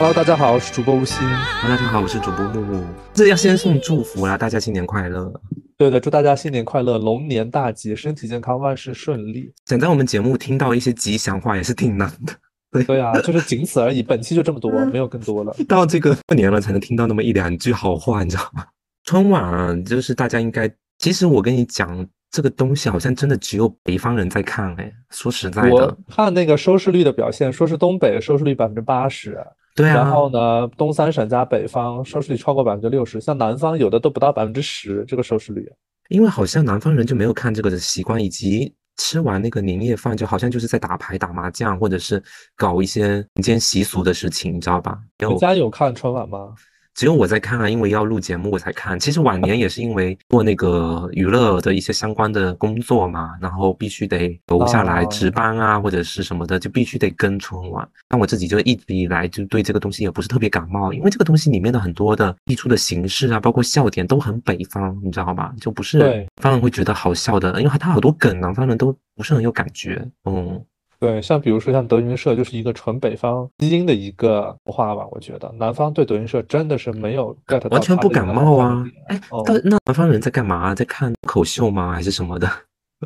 Hello，大家好，我是主播吴昕。Hello，大家好，我是主播木木。这要先送祝福啦，大家新年快乐。对的，祝大家新年快乐，龙年大吉，身体健康，万事顺利。想在我们节目听到一些吉祥话也是挺难的。对对啊，就是仅此而已。本期就这么多，没有更多了。到这个过年了才能听到那么一两句好话，你知道吗？春晚就是大家应该，其实我跟你讲，这个东西好像真的只有北方人在看。哎，说实在的，我看那个收视率的表现，说是东北收视率百分之八十。对啊，然后呢，东三省加北方收视率超过百分之六十，像南方有的都不到百分之十这个收视率。因为好像南方人就没有看这个的习惯，以及吃完那个年夜饭就好像就是在打牌、打麻将，或者是搞一些民间习俗的事情，你知道吧？你家有看春晚吗？只有我在看啊，因为要录节目我才看。其实晚年也是因为做那个娱乐的一些相关的工作嘛，然后必须得留下来值班啊，或者是什么的，就必须得跟春晚。但我自己就一直以来就对这个东西也不是特别感冒，因为这个东西里面的很多的溢出的形式啊，包括笑点都很北方，你知道吧？就不是南方人会觉得好笑的，因为它好多梗，南方人都不是很有感觉，嗯。对，像比如说像德云社，就是一个纯北方基因的一个文化吧。我觉得南方对德云社真的是没有 get 到，完全不感冒啊。哎，那那南方人在干嘛？在看口秀吗？还是什么的？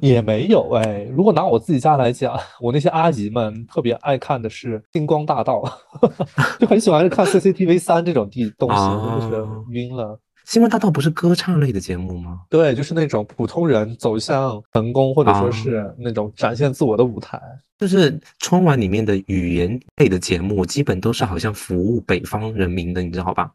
也没有哎。如果拿我自己家来讲，我那些阿姨们特别爱看的是《星光大道》，就很喜欢看 CCTV 三这种地东西，真的是晕了。新闻大道不是歌唱类的节目吗？对，就是那种普通人走向成功，或者说是那种展现自我的舞台。就是春晚里面的语言类的节目，基本都是好像服务北方人民的，你知道吧？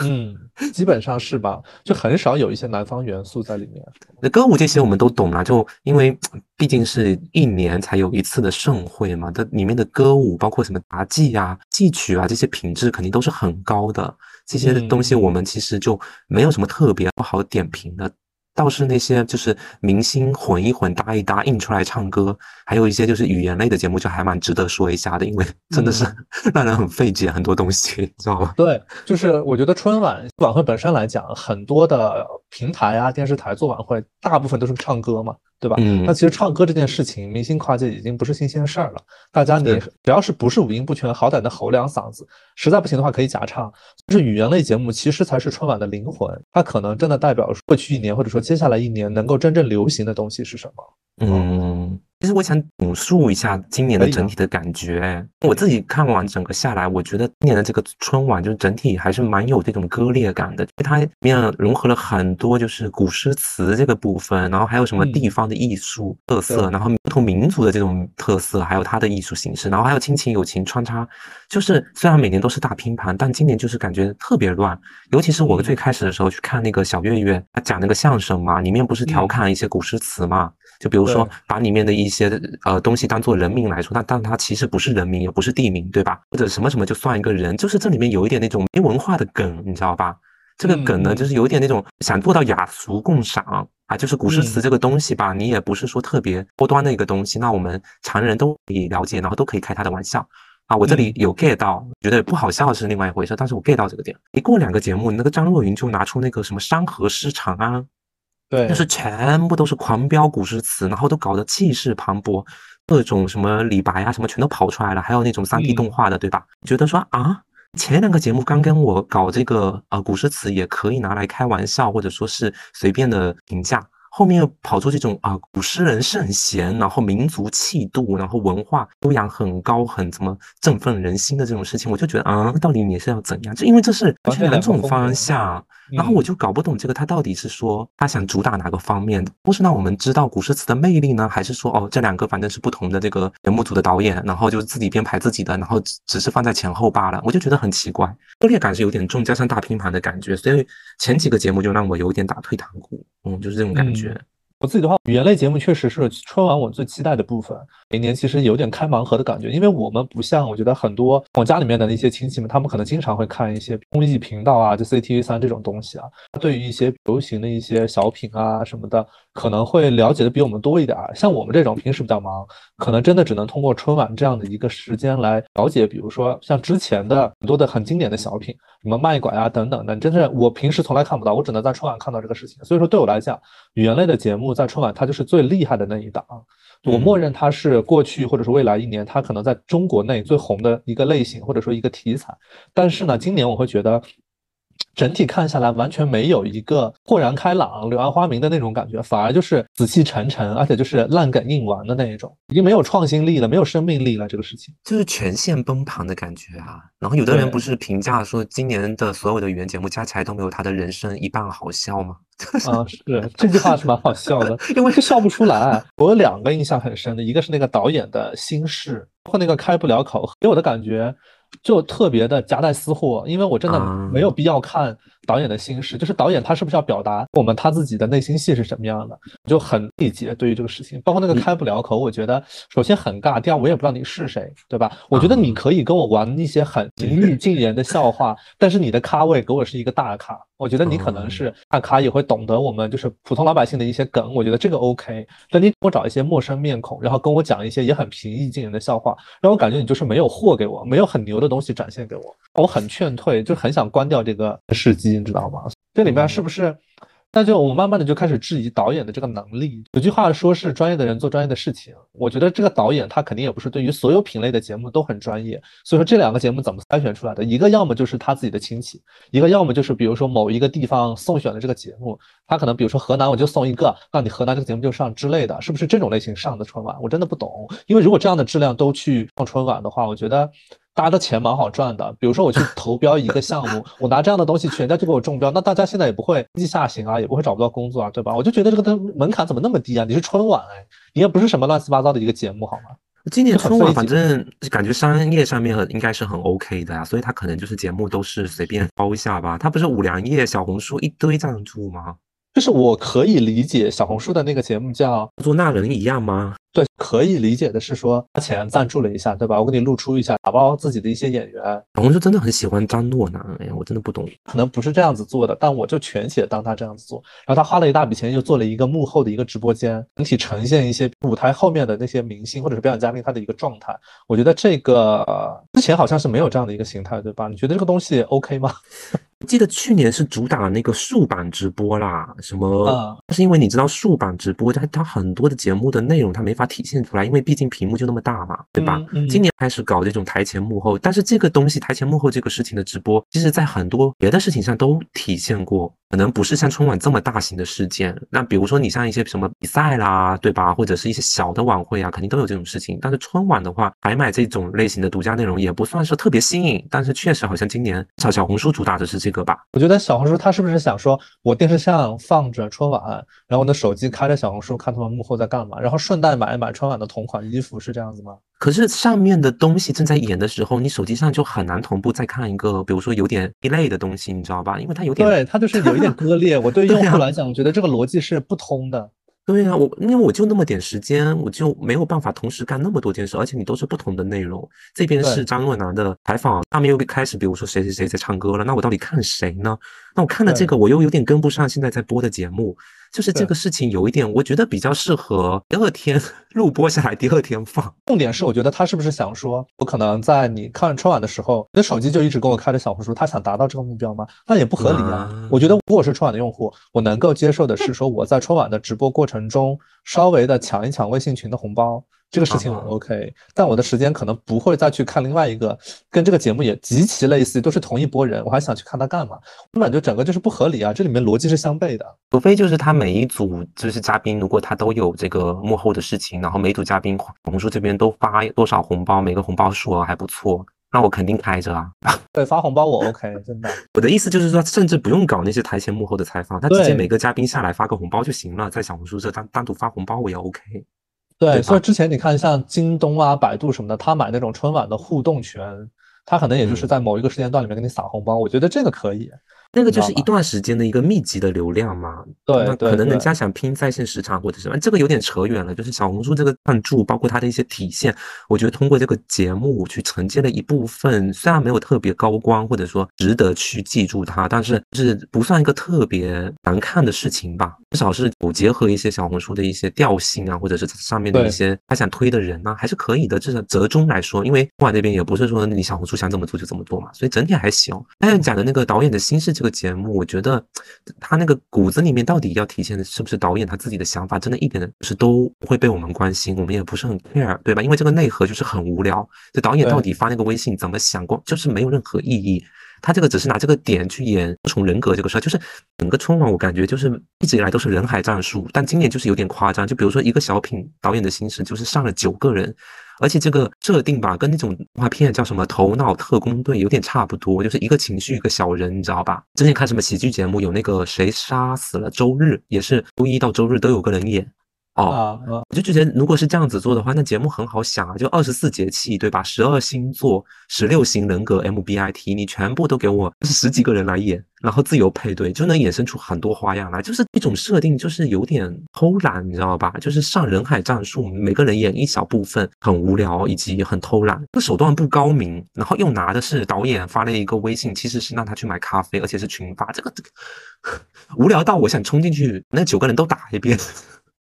嗯，基本上是吧？就很少有一些南方元素在里面。那歌舞这些我们都懂啊，就因为毕竟是一年才有一次的盛会嘛，它里面的歌舞，包括什么杂技啊、戏曲啊这些品质肯定都是很高的。这些东西我们其实就没有什么特别不好点评的。倒是那些就是明星混一混搭一搭印出来唱歌，还有一些就是语言类的节目，就还蛮值得说一下的，因为真的是 让人很费解很多东西，知道吗？对，就是我觉得春晚晚会本身来讲，很多的平台啊、电视台做晚会，大部分都是唱歌嘛。对吧？嗯，那其实唱歌这件事情，明星跨界已经不是新鲜事儿了。大家你只要是不是五音不全，好歹能吼两嗓子，实在不行的话可以假唱。就是语言类节目，其实才是春晚的灵魂。它可能真的代表过去一年，或者说接下来一年能够真正流行的东西是什么？嗯。其实我想补述一下今年的整体的感觉。我自己看完整个下来，我觉得今年的这个春晚就整体还是蛮有这种割裂感的。它里面融合了很多就是古诗词这个部分，然后还有什么地方的艺术特色，然后不同民族的这种特色，还有它的艺术形式，然后还有亲情友情穿插。就是虽然每年都是大拼盘，但今年就是感觉特别乱。尤其是我最开始的时候去看那个小岳岳他讲那个相声嘛，里面不是调侃一些古诗词嘛。就比如说，把里面的一些呃东西当做人名来说，那但它其实不是人名，也不是地名，对吧？或者什么什么就算一个人，就是这里面有一点那种没文化的梗，你知道吧？这个梗呢，就是有一点那种想做到雅俗共赏啊，就是古诗词这个东西吧，你也不是说特别高端的一个东西，那我们常人都可以了解，然后都可以开他的玩笑啊。我这里有 get 到，觉得不好笑是另外一回事，但是我 get 到这个点。一过两个节目，那个张若昀就拿出那个什么山河诗长啊。对，就是全部都是狂飙古诗词，然后都搞得气势磅礴，各种什么李白啊什么全都跑出来了，还有那种三 D 动画的，对吧？觉得说啊，前两个节目刚跟我搞这个呃古诗词也可以拿来开玩笑，或者说是随便的评价。后面又跑出这种啊，古诗人圣贤，然后民族气度，然后文化修养很高，很怎么振奋人心的这种事情，我就觉得啊，到底你是要怎样？就因为这是完全两种方向，然后我就搞不懂这个他到底是说他想主打哪个方面？不是让我们知道古诗词的魅力呢，还是说哦，这两个反正是不同的这个节目组的导演，然后就自己编排自己的，然后只只是放在前后罢了？我就觉得很奇怪，割裂感是有点重，加上大拼盘的感觉，所以前几个节目就让我有点打退堂鼓，嗯，就是这种感觉。我自己的话，语言类节目确实是春晚我最期待的部分。每年其实有点开盲盒的感觉，因为我们不像我觉得很多我家里面的那些亲戚们，他们可能经常会看一些综艺频道啊，就 C T V 三这种东西啊。对于一些流行的一些小品啊什么的，可能会了解的比我们多一点。像我们这种平时比较忙，可能真的只能通过春晚这样的一个时间来了解。比如说像之前的很多的很经典的小品，什么卖拐啊等等的，真的我平时从来看不到，我只能在春晚看到这个事情。所以说对我来讲，语言类的节目在春晚它就是最厉害的那一档。我默认它是过去或者是未来一年，它可能在中国内最红的一个类型或者说一个题材。但是呢，今年我会觉得。整体看下来，完全没有一个豁然开朗、柳暗花明的那种感觉，反而就是死气沉沉，而且就是烂梗硬玩的那一种，已经没有创新力了，没有生命力了。这个事情就是全线崩盘的感觉啊。然后有的人不是评价说，今年的所有的语言节目加起来都没有他的人生一半好笑吗？啊，是这句话是蛮好笑的，因为是笑不出来。我有两个印象很深的，一个是那个导演的心事，包括那个开不了口，给我的感觉。就特别的夹带私货，因为我真的没有必要看导演的心事，就是导演他是不是要表达我们他自己的内心戏是什么样的，就很理解对于这个事情，包括那个开不了口，我觉得首先很尬，第二我也不知道你是谁，对吧？我觉得你可以跟我玩一些很平易近人的笑话，但是你的咖位给我是一个大咖。我觉得你可能是大咖，也会懂得我们就是普通老百姓的一些梗。我觉得这个 OK。但你给我找一些陌生面孔，然后跟我讲一些也很平易近人的笑话，让我感觉你就是没有货给我，没有很牛的东西展现给我，我很劝退，就很想关掉这个试机，你知道吗？这里面是不是？那就我慢慢的就开始质疑导演的这个能力。有句话说是专业的人做专业的事情，我觉得这个导演他肯定也不是对于所有品类的节目都很专业。所以说这两个节目怎么筛选出来的？一个要么就是他自己的亲戚，一个要么就是比如说某一个地方送选的这个节目，他可能比如说河南我就送一个，那你河南这个节目就上之类的，是不是这种类型上的春晚？我真的不懂，因为如果这样的质量都去上春晚的话，我觉得。大家的钱蛮好赚的，比如说我去 投标一个项目，我拿这样的东西去，人家就给我中标，那大家现在也不会经济下行啊，也不会找不到工作啊，对吧？我就觉得这个的门槛怎么那么低啊？你是春晚哎，你也不是什么乱七八糟的一个节目好吗？今年春晚反正感觉商业上面应该是很 OK 的呀，所以他可能就是节目都是随便包一下吧。他不是五粮液、小红书一堆赞助吗？就是我可以理解小红书的那个节目叫做那人一样吗？对，可以理解的是说花钱赞助了一下，对吧？我给你露出一下，打包自己的一些演员。小红书真的很喜欢张若楠，哎呀，我真的不懂，可能不是这样子做的，但我就全写当他这样子做。然后他花了一大笔钱，又做了一个幕后的一个直播间，整体呈现一些舞台后面的那些明星或者是表演嘉宾他的一个状态。我觉得这个之前好像是没有这样的一个形态，对吧？你觉得这个东西 OK 吗？记得去年是主打那个竖版直播啦，什么？是因为你知道竖版直播，它它很多的节目的内容它没法体现出来，因为毕竟屏幕就那么大嘛，对吧？今年开始搞这种台前幕后，但是这个东西台前幕后这个事情的直播，其实在很多别的事情上都体现过。可能不是像春晚这么大型的事件，那比如说你像一些什么比赛啦，对吧？或者是一些小的晚会啊，肯定都有这种事情。但是春晚的话，还买这种类型的独家内容也不算是特别新颖，但是确实好像今年小小红书主打的是这个吧？我觉得小红书它是不是想说，我电视上放着春晚，然后我的手机开着小红书看他们幕后在干嘛，然后顺带买一买春晚的同款衣服，是这样子吗？可是上面的东西正在演的时候，你手机上就很难同步再看一个，比如说有点一类的东西，你知道吧？因为它有点对，它就是有一点 割裂。我对用户来讲，我觉得这个逻辑是不通的。对呀，我因为我就那么点时间，我就没有办法同时干那么多件事，而且你都是不同的内容。这边是张若楠的采访，下面又开始，比如说谁谁谁在唱歌了，那我到底看谁呢？那我看了这个，我又有点跟不上现在在播的节目。就是这个事情有一点，我觉得比较适合第二天 录播下来，第二天放。重点是，我觉得他是不是想说，我可能在你看春晚的时候，你的手机就一直给我开着小红书，他想达到这个目标吗？那也不合理啊。我觉得如果是春晚的用户，我能够接受的是说，我在春晚的直播过程中稍微的抢一抢微信群的红包。这个事情我 OK，但我的时间可能不会再去看另外一个跟这个节目也极其类似，都是同一波人，我还想去看他干嘛？根本就整个就是不合理啊！这里面逻辑是相悖的，除非就是他每一组就是嘉宾，如果他都有这个幕后的事情，然后每组嘉宾红书这边都发多少红包，每个红包数额还不错，那我肯定开着啊。对，发红包我 OK，真的。我的意思就是说，甚至不用搞那些台前幕后的采访，他直接每个嘉宾下来发个红包就行了，在小红书这单单独发红包我也 OK。对，所以之前你看，像京东啊、百度什么的，他买那种春晚的互动权，他可能也就是在某一个时间段里面给你撒红包，我觉得这个可以。那个就是一段时间的一个密集的流量嘛。对，那可能人家想拼在线时长或者什么，这个有点扯远了。就是小红书这个赞助，包括它的一些体现，我觉得通过这个节目去承接了一部分，虽然没有特别高光，或者说值得去记住它，但是是不算一个特别难看的事情吧。至少是有结合一些小红书的一些调性啊，或者是上面的一些他想推的人啊，还是可以的。至少折中来说，因为东莞那边也不是说你小红书想怎么做就怎么做嘛，所以整体还行。但是讲的那个导演的心事这个节目，我觉得他那个骨子里面到底要体现的是不是导演他自己的想法，真的一点的就是都不会被我们关心，我们也不是很 care，对吧？因为这个内核就是很无聊。这导演到底发那个微信怎么想过，就是没有任何意义。他这个只是拿这个点去演多重人格这个事儿，就是整个春晚我感觉就是一直以来都是人海战术，但今年就是有点夸张。就比如说一个小品导演的心思，就是上了九个人，而且这个设定吧，跟那种动画片叫什么《头脑特工队》有点差不多，就是一个情绪一个小人，你知道吧？之前看什么喜剧节目，有那个谁杀死了周日，也是周一到周日都有个人演。哦，我就觉得如果是这样子做的话，那节目很好想啊，就二十四节气，对吧？十二星座、十六型人格 MBIT，你全部都给我十几个人来演，然后自由配对，就能衍生出很多花样来。就是一种设定，就是有点偷懒，你知道吧？就是上人海战术，每个人演一小部分，很无聊，以及很偷懒，这手段不高明。然后又拿的是导演发了一个微信，其实是让他去买咖啡，而且是群发，这个这个 无聊到我想冲进去，那九个人都打一遍。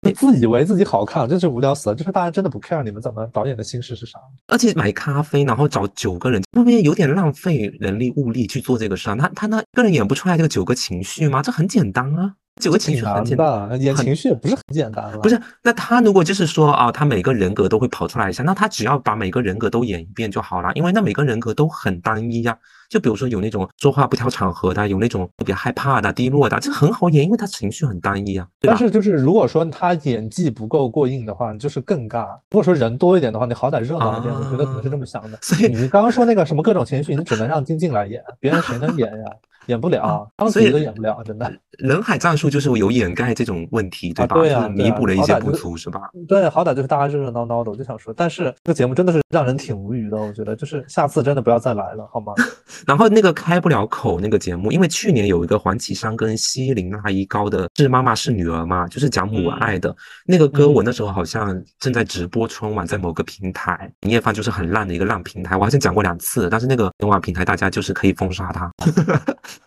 你自以为自己好看，真是无聊死了。就是大家真的不 care 你们怎么导演的心事是啥。而且买咖啡，然后找九个人，会不会有点浪费人力物力去做这个事儿？他他那个人演不出来这个九个情绪吗？这很简单啊。九个情绪很简单，演情绪也不是很简单不是，那他如果就是说啊，他每个人格都会跑出来一下，那他只要把每个人格都演一遍就好了，因为那每个人格都很单一呀。就比如说有那种说话不挑场合的，有那种特别害怕的、低落的，这很好演，因为他情绪很单一啊。但是就是如果说他演技不够过硬的话，就是更尬。如果说人多一点的话，你好歹热闹一点，我觉得可能是这么想的。所以你刚刚说那个什么各种情绪，你只能让金靖来演，别人谁能演呀？演不了，当时都演不了，真的。人海战术就是有掩盖这种问题，对吧？对啊，弥补了一些不足，是吧？对，好歹就是大家热热闹闹的。我就想说，但是这个节目真的是让人挺无语的。我觉得，就是下次真的不要再来了，好吗？然后那个开不了口那个节目，因为去年有一个黄绮珊跟希林娜依高的《是妈妈是女儿》嘛，就是讲母爱的那个歌，我那时候好像正在直播春晚，在某个平台，年夜饭就是很烂的一个烂平台，我好像讲过两次，但是那个春晚平台大家就是可以封杀它。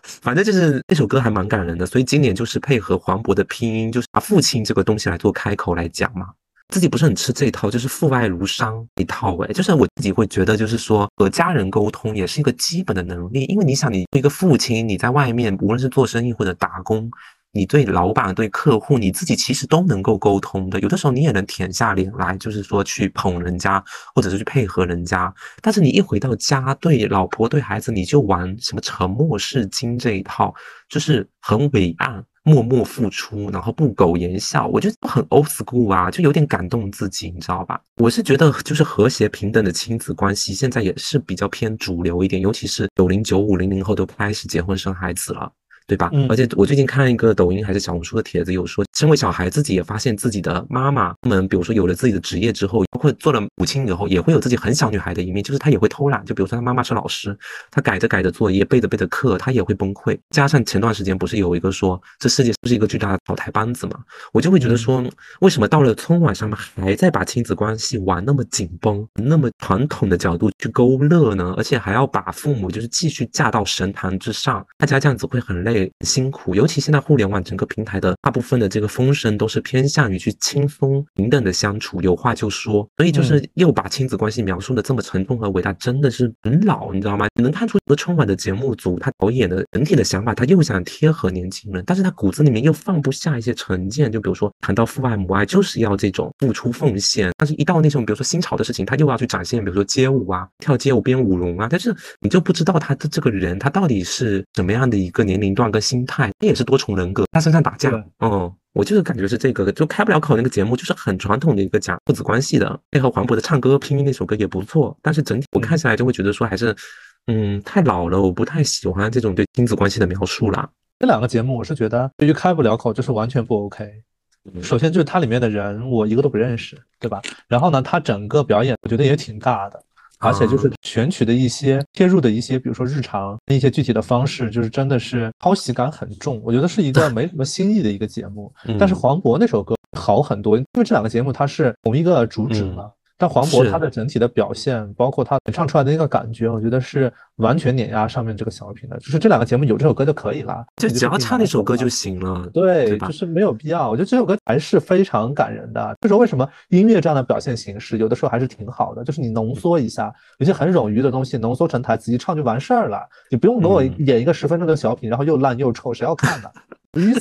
反正就是那首歌还蛮感人的，所以今年就是配合黄渤的拼音，就是拿父亲这个东西来做开口来讲嘛。自己不是很吃这一套，就是父爱如山一套哎，就是我自己会觉得，就是说和家人沟通也是一个基本的能力，因为你想，你一个父亲，你在外面无论是做生意或者打工。你对老板、对客户，你自己其实都能够沟通的。有的时候你也能舔下脸来，就是说去捧人家，或者是去配合人家。但是你一回到家，对老婆、对孩子，你就玩什么沉默是金这一套，就是很伟岸、默默付出，然后不苟言笑。我觉得很 old school 啊，就有点感动自己，你知道吧？我是觉得，就是和谐平等的亲子关系，现在也是比较偏主流一点，尤其是九零、九五、零零后都开始结婚生孩子了。对吧？而且我最近看一个抖音还是小红书的帖子，有说，身为小孩自己也发现自己的妈妈们，比如说有了自己的职业之后，包括做了母亲以后，也会有自己很小女孩的一面，就是她也会偷懒。就比如说她妈妈是老师，她改着改着作业，背着背着课，她也会崩溃。加上前段时间不是有一个说这世界不是一个巨大的草台班子嘛，我就会觉得说，为什么到了春晚上面还在把亲子关系玩那么紧绷，那么传统的角度去勾勒呢？而且还要把父母就是继续架到神坛之上，大家这样子会很累。辛苦，尤其现在互联网整个平台的大部分的这个风声都是偏向于去轻松平等的相处，有话就说，所以就是又把亲子关系描述的这么沉重和伟大，真的是很老，你知道吗？你能看出一个春晚的节目组他导演的整体的想法，他又想贴合年轻人，但是他骨子里面又放不下一些成见，就比如说谈到父爱母爱，就是要这种付出奉献，但是一到那种比如说新潮的事情，他又要去展现，比如说街舞啊，跳街舞编舞龙啊，但是你就不知道他的这个人他到底是什么样的一个年龄段跟心。态，他也是多重人格，他身上打架，嗯，我就是感觉是这个，就开不了口那个节目，就是很传统的一个讲父子关系的，配合黄渤的唱歌拼音那首歌也不错，但是整体我看下来就会觉得说还是，嗯，太老了，我不太喜欢这种对亲子关系的描述啦。这两个节目我是觉得对于开不了口就是完全不 OK。首先就是它里面的人我一个都不认识，对吧？然后呢，他整个表演我觉得也挺尬的。而且就是选取的一些切入的一些，比如说日常一些具体的方式，就是真的是抄袭感很重。我觉得是一个 没什么新意的一个节目。但是黄渤那首歌好很多，因为这两个节目它是同一个主旨嘛。但黄渤他的整体的表现，包括他唱出来的那个感觉，我觉得是完全碾压上面这个小品的。就是这两个节目有这首歌就可以了，就只要唱那首歌就行了。对，就是没有必要。我觉得这首歌还是非常感人的。就是为什么音乐这样的表现形式，有的时候还是挺好的。就是你浓缩一下，有些很冗余的东西浓缩成台词一唱就完事儿了。你不用给我演一个十分钟的小品，然后又烂又臭，谁要看呢？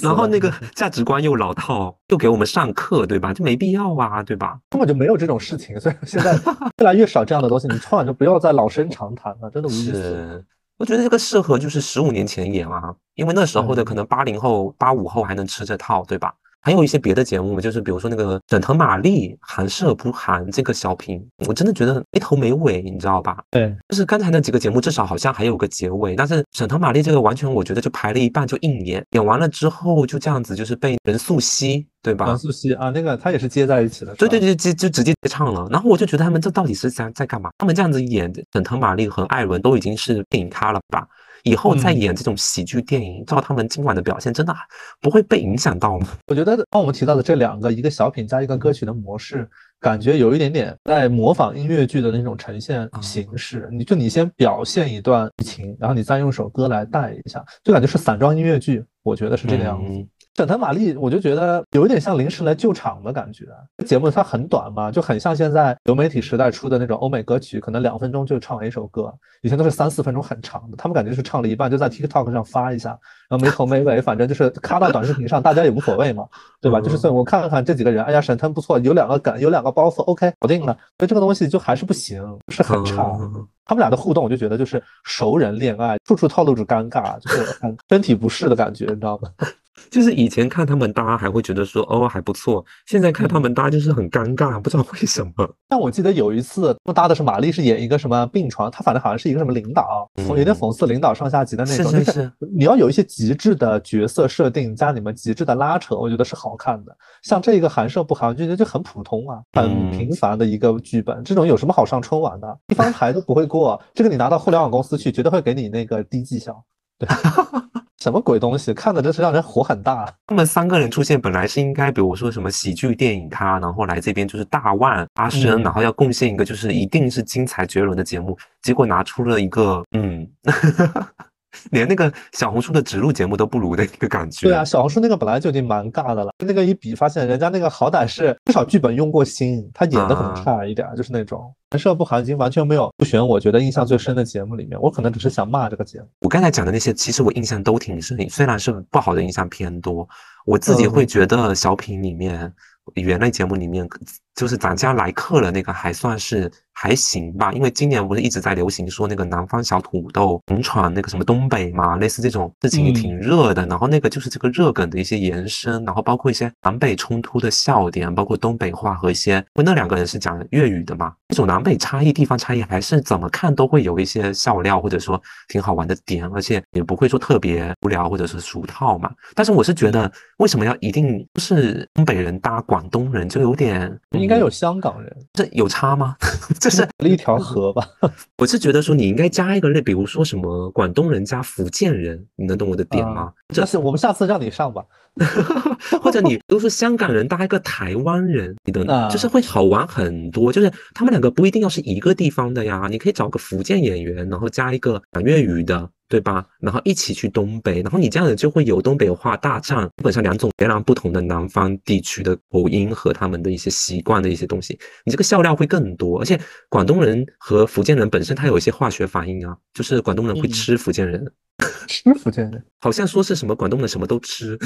然后那个价值观又老套，又给我们上课，对吧？就没必要啊，对吧？根本就没有这种事情，所以现在 越来越少这样的东西。你春晚就不要再老生常谈了，真的无意思。我觉得这个适合就是十五年前演啊，因为那时候的可能八零后、八五后还能吃这套，对吧？还有一些别的节目，就是比如说那个沈腾、马丽韩舍不含这个小品，我真的觉得没头没尾，你知道吧？对，就是刚才那几个节目至少好像还有个结尾，但是沈腾、马丽这个完全我觉得就排了一半就硬演，演完了之后就这样子，就是被任素汐对吧？任素汐啊，那个他也是接在一起的，对对对，就就直接接唱了。然后我就觉得他们这到底是在在干嘛？他们这样子演沈腾、马丽和艾伦都已经是电影咖了吧？以后再演这种喜剧电影，照他们今晚的表现，真的不会被影响到吗？我觉得刚我们提到的这两个，一个小品加一个歌曲的模式，感觉有一点点在模仿音乐剧的那种呈现形式。你就你先表现一段剧情，然后你再用首歌来带一下，就感觉是散装音乐剧。我觉得是这个样子。沈腾、马丽，我就觉得有一点像临时来救场的感觉。节目它很短嘛，就很像现在流媒体时代出的那种欧美歌曲，可能两分钟就唱完一首歌。以前都是三四分钟很长的，他们感觉是唱了一半就在 TikTok 上发一下，然后没头没尾，反正就是咔到短视频上，大家也无所谓嘛，对吧？就是我看看这几个人，哎呀，沈腾不错，有两个梗，有两个包袱，OK，搞定了。所以这个东西就还是不行，是很差。他们俩的互动，我就觉得就是熟人恋爱，处处透露着尴尬，就是很身体不适的感觉，你知道吗？就是以前看他们搭还会觉得说哦还不错，现在看他们搭就是很尴尬，不知道为什么。但我记得有一次，他们搭的是玛丽是演一个什么病床，他反正好像是一个什么领导，有点讽刺领导上下级的那种。是是是。你要有一些极致的角色设定加你们极致的拉扯，我觉得是好看的。像这个寒舍不寒，我觉得就很普通啊，很平凡的一个剧本。这种有什么好上春晚的？一方台都不会过，这个你拿到互联网公司去，绝对会给你那个低绩效。对。什么鬼东西？看的真是让人火很大。他们三个人出现，本来是应该，比如说什么喜剧电影咖，然后来这边就是大腕阿生，然后要贡献一个就是一定是精彩绝伦的节目，结果拿出了一个嗯。连那个小红书的植入节目都不如的一个感觉。对啊，小红书那个本来就已经蛮尬的了，那个一比，发现人家那个好歹是至少剧本用过心，他演的很差一点，就是那种人设不好，已经完全没有不选。我觉得印象最深的节目里面，我可能只是想骂这个节目。我刚才讲的那些，其实我印象都挺深，虽然是不好的印象偏多，我自己会觉得小品里面。原类节目里面，就是咱家来客了那个还算是还行吧，因为今年不是一直在流行说那个南方小土豆勇闯那个什么东北嘛，类似这种事情也挺热的。然后那个就是这个热梗的一些延伸，然后包括一些南北冲突的笑点，包括东北话和一些，因为那两个人是讲粤语的嘛，这种南北差异、地方差异还是怎么看都会有一些笑料或者说挺好玩的点，而且也不会说特别无聊或者是俗套嘛。但是我是觉得，为什么要一定是东北人搭？广东人就有点，应该有香港人，这有差吗？这是一条河吧？我是觉得说你应该加一个类，比如说什么广东人加福建人，你能懂我的点吗？但是我们下次让你上吧，或者你都是香港人搭一个台湾人，你的就是会好玩很多。就是他们两个不一定要是一个地方的呀，你可以找个福建演员，然后加一个讲粤语的。对吧？然后一起去东北，然后你这样子就会有东北话大战，基本上两种截然不同的南方地区的口音和他们的一些习惯的一些东西，你这个笑料会更多。而且广东人和福建人本身他有一些化学反应啊，就是广东人会吃福建人。吃福建人，好像说是什么广东人什么都吃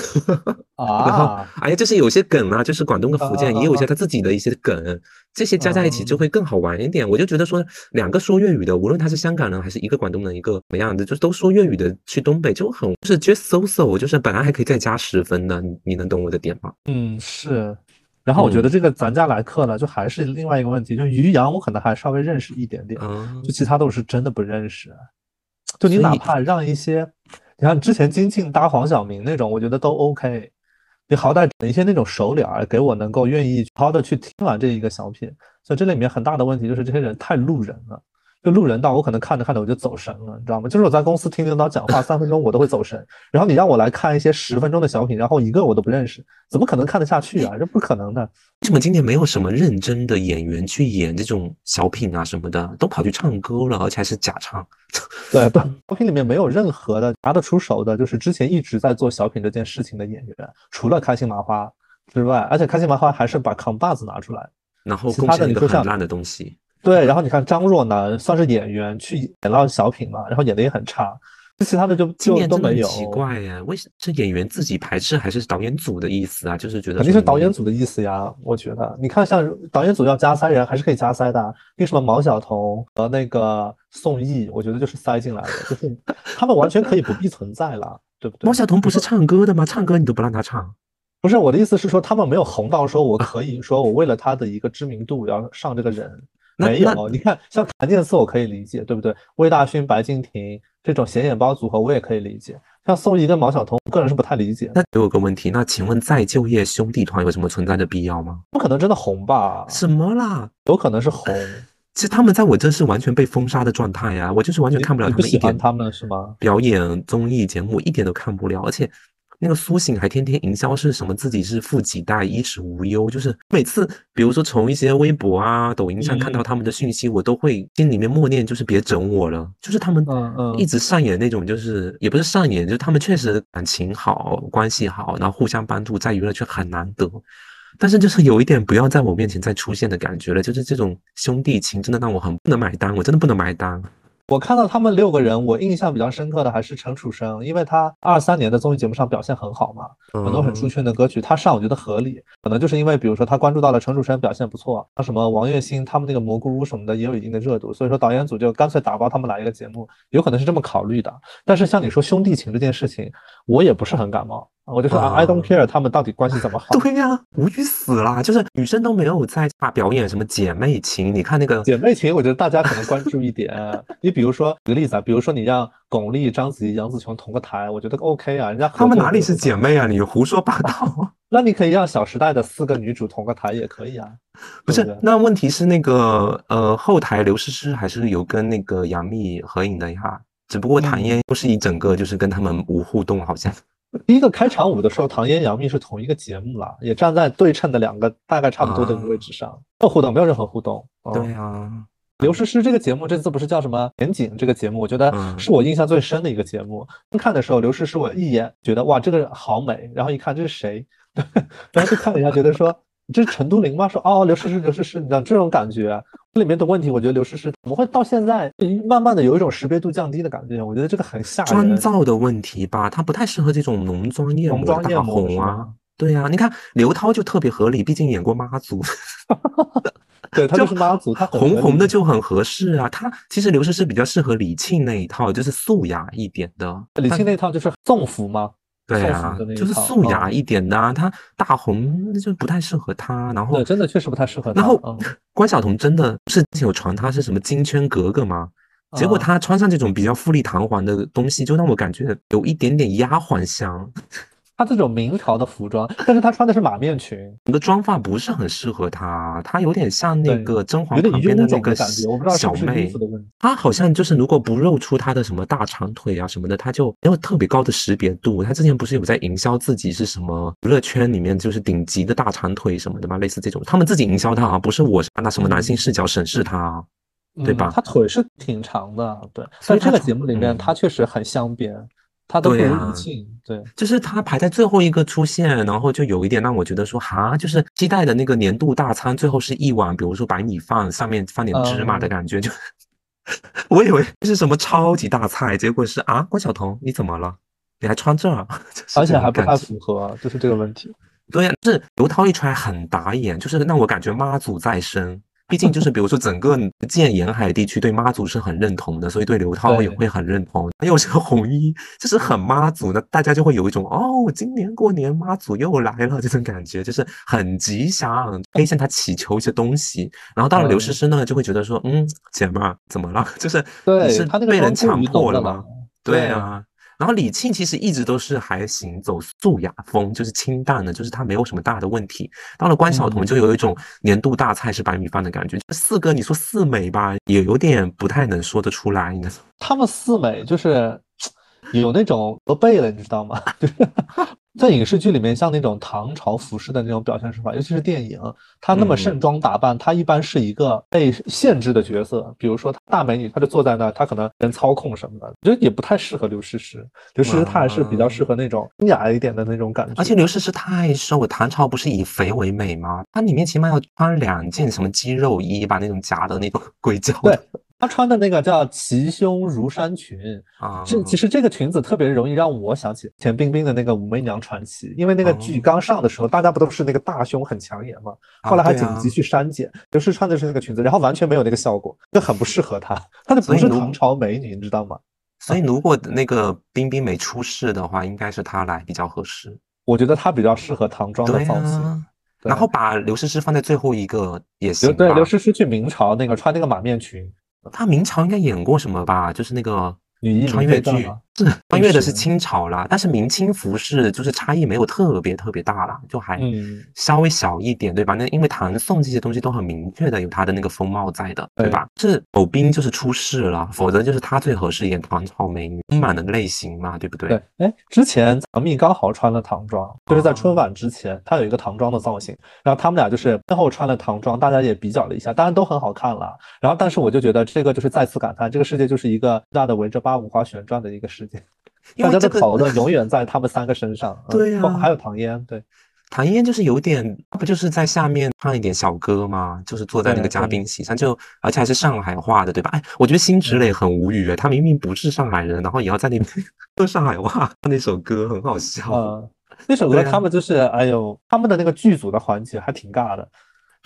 啊，然后哎呀，就是有些梗啊，就是广东跟福建也有一些他自己的一些梗，这些加在一起就会更好玩一点。我就觉得说，两个说粤语的，无论他是香港人还是一个广东人，一个怎么样的，就是都说粤语的去东北就很就是 just so so，就是本来还可以再加十分的，你能懂我的点吗？嗯，是。然后我觉得这个咱家来客呢，就还是另外一个问题，就于洋我可能还稍微认识一点点，就其他都是真的不认识。就你哪怕让一些，你看之前金靖搭黄晓明那种，我觉得都 OK。你好歹整一些那种熟脸儿给我，能够愿意好好的去听完这一个小品。所以这里面很大的问题就是这些人太路人了。就路人到，我可能看着看着我就走神了，你知道吗？就是我在公司听领导讲话三分钟，我都会走神。然后你让我来看一些十分钟的小品，然后一个我都不认识，怎么可能看得下去啊？这不可能的。为什么今年没有什么认真的演员去演这种小品啊什么的，都跑去唱歌了，而且还是假唱？对，小品里面没有任何的拿得出手的，就是之前一直在做小品这件事情的演员，除了开心麻花之外，而且开心麻花还是把扛把子拿出来。然后贡献一个很烂的东西，对。然后你看张若楠算是演员去演了小品嘛，然后演的也很差。其他的就就都没有。奇怪呀，为什这演员自己排斥还是导演组的意思啊？就是觉得肯定是导演组的意思呀。我觉得你看，像导演组要加塞人还是可以加塞的。为什么毛晓彤和那个宋轶，我觉得就是塞进来的，就是他们完全可以不必存在了，对不对？毛晓彤不是唱歌的吗？唱歌你都不让他唱。不是我的意思是说，他们没有红到说我可以说我为了他的一个知名度要上这个人，没有。你看像谭健次我可以理解，对不对？魏大勋、白敬亭这种显眼包组合我也可以理解。像宋轶跟毛晓彤，我个人是不太理解。那我有个问题，那请问再就业兄弟团有什么存在的必要吗？不可能真的红吧？什么啦？有可能是红。其实他们在我这是完全被封杀的状态呀，我就是完全看不了他们一点。他们是吗？表演综艺节目一点都看不了，而且。那个苏醒还天天营销是什么？自己是富几代，衣食无忧。就是每次，比如说从一些微博啊、抖音上看到他们的讯息，我都会心里面默念，就是别整我了。就是他们一直上演那种，就是也不是上演，就是他们确实感情好，关系好，然后互相帮助，在娱乐圈很难得。但是就是有一点不要在我面前再出现的感觉了，就是这种兄弟情真的让我很不能买单，我真的不能买单。我看到他们六个人，我印象比较深刻的还是陈楚生，因为他二三年的综艺节目上表现很好嘛，很多很出圈的歌曲他上我觉得合理，可能就是因为比如说他关注到了陈楚生表现不错，像什么王栎鑫他们那个蘑菇屋什么的也有一定的热度，所以说导演组就干脆打包他们来一个节目，有可能是这么考虑的。但是像你说兄弟情这件事情，我也不是很感冒。我就说，I don't care，他们到底关系怎么好？对呀，无语死了。就是女生都没有在大表演什么姐妹情。你看那个姐妹情，我觉得大家可能关注一点。你比如说举个例子啊，比如说你让巩俐、章子怡、杨紫琼同个台，我觉得 OK 啊。人家他们哪里是姐妹啊？你 胡说八道。那你可以让《小时代》的四个女主同个台也可以啊。不是，那问题是那个呃后台刘诗诗还是有跟那个杨幂合影的呀？只不过唐嫣不是一整个就是跟他们无互动，好像。第一个开场舞的时候，唐嫣、杨幂是同一个节目了，也站在对称的两个大概差不多的位置上，没有互动，没有任何互动。对呀，刘诗诗这个节目这次不是叫什么《前景》这个节目，我觉得是我印象最深的一个节目。看的时候，刘诗诗我一眼觉得哇，这个人好美，然后一看这是谁，然后就看了一下，觉得说。这是陈都灵吗？说哦，刘诗诗，刘诗诗，你知道这种感觉，这里面的问题，我觉得刘诗诗怎么会到现在慢慢的有一种识别度降低的感觉？我觉得这个很吓人。妆造的问题吧，她不太适合这种浓妆艳抹大红啊。对呀，你看刘涛就特别合理，毕竟演过妈祖。对，他就是妈祖，他红红的就很合适啊。他其实刘诗诗比较适合李沁那一套，就是素雅一点的。李沁那套就是纵服吗？对啊，就是素雅一点的，他大红就不太适合她。然后真的确实不太适合。然后 关晓彤真的是之前有传她是什么金圈格格吗？结果她穿上这种比较富丽堂皇的东西，就让我感觉有一点点丫鬟香。她这种明朝的服装，但是她穿的是马面裙，你的妆发不是很适合她，她有点像那个甄嬛旁边的那个小妹。她好像就是如果不露出她的什么大长腿啊什么的，她就没有特别高的识别度。她之前不是有在营销自己是什么娱乐圈里面就是顶级的大长腿什么的吗？类似这种，他们自己营销她，不是我拿什么男性视角审视她，对吧？她腿是挺长的，对。所以这个节目里面，她确实很镶边。他都不理性，对，就是他排在最后一个出现，然后就有一点让我觉得说，哈，就是期待的那个年度大餐，最后是一碗，比如说白米饭，上面放点芝麻的感觉，就 我以为是什么超级大菜，结果是啊，关晓彤，你怎么了？你还穿这，而且还不太符合，就是这个问题。对呀，是刘涛一出来很打眼，就是让我感觉妈祖在身。毕竟就是，比如说整个福建沿海地区对妈祖是很认同的，所以对刘涛也会很认同。又是红衣，就是很妈祖的，大家就会有一种哦，今年过年妈祖又来了这种感觉，就是很吉祥，可以向他祈求一些东西。然后到了刘诗诗呢，就会觉得说，嗯，姐们儿怎么了？就是你，是被人强迫了吗？对啊。然后李沁其实一直都是还行，走素雅风，就是清淡的，就是他没有什么大的问题。到了关晓彤，就有一种年度大菜是白米饭的感觉。四哥，你说四美吧，也有点不太能说得出来。他们四美就是有那种驼背了，你知道吗？就是。在影视剧里面，像那种唐朝服饰的那种表现手法，尤其是电影，她那么盛装打扮，她一般是一个被限制的角色。比如说大美女，她就坐在那，她可能人操控什么的，我觉得也不太适合刘诗诗。刘诗诗她还是比较适合那种清雅一点的那种感觉。而且刘诗诗太瘦，唐朝不是以肥为美吗？她里面起码要穿两件什么肌肉衣吧，那种假的那种硅胶。对。她穿的那个叫齐胸如山裙啊，这其实这个裙子特别容易让我想起钱冰冰的那个《武媚娘传奇》，因为那个剧刚上的时候，大家不都是那个大胸很抢眼吗？后来还紧急去删减，就是穿的是那个裙子，然后完全没有那个效果，就很不适合她。她就不是唐朝美女，你知道吗？所以如果那个冰冰没出事的话，应该是她来比较合适。我觉得她比较适合唐装的造型。然后把刘诗诗放在最后一个也行。对，刘诗诗去明朝那个穿那个马面裙。他明朝应该演过什么吧？就是那个。穿越剧是 穿越的是清朝啦，但是明清服饰就是差异没有特别特别大啦，就还稍微小一点，对吧？那因为唐宋这些东西都很明确的有它的那个风貌在的，对吧？是某兵就是出事了，否则就是他最合适演唐朝美女丰满的类型嘛，对不对？对，哎，之前杨幂刚好穿了唐装，就是在春晚之前，她有一个唐装的造型，然后他们俩就是最后穿了唐装，大家也比较了一下，当然都很好看了。然后，但是我就觉得这个就是再次感叹，这个世界就是一个大的围着。八五花旋转的一个世界，大家的讨论永远在他们三个身上。对呀，还有唐嫣，对，唐嫣就是有点，不就是在下面唱一点小歌吗？就是坐在那个嘉宾席上，就而且还是上海话的，对吧？哎，我觉得辛芷蕾很无语，他明明不是上海人，然后也要在那边 说上海话，那首歌很好笑。嗯，那首歌他们就是，哎呦，他们的那个剧组的环节还挺尬的。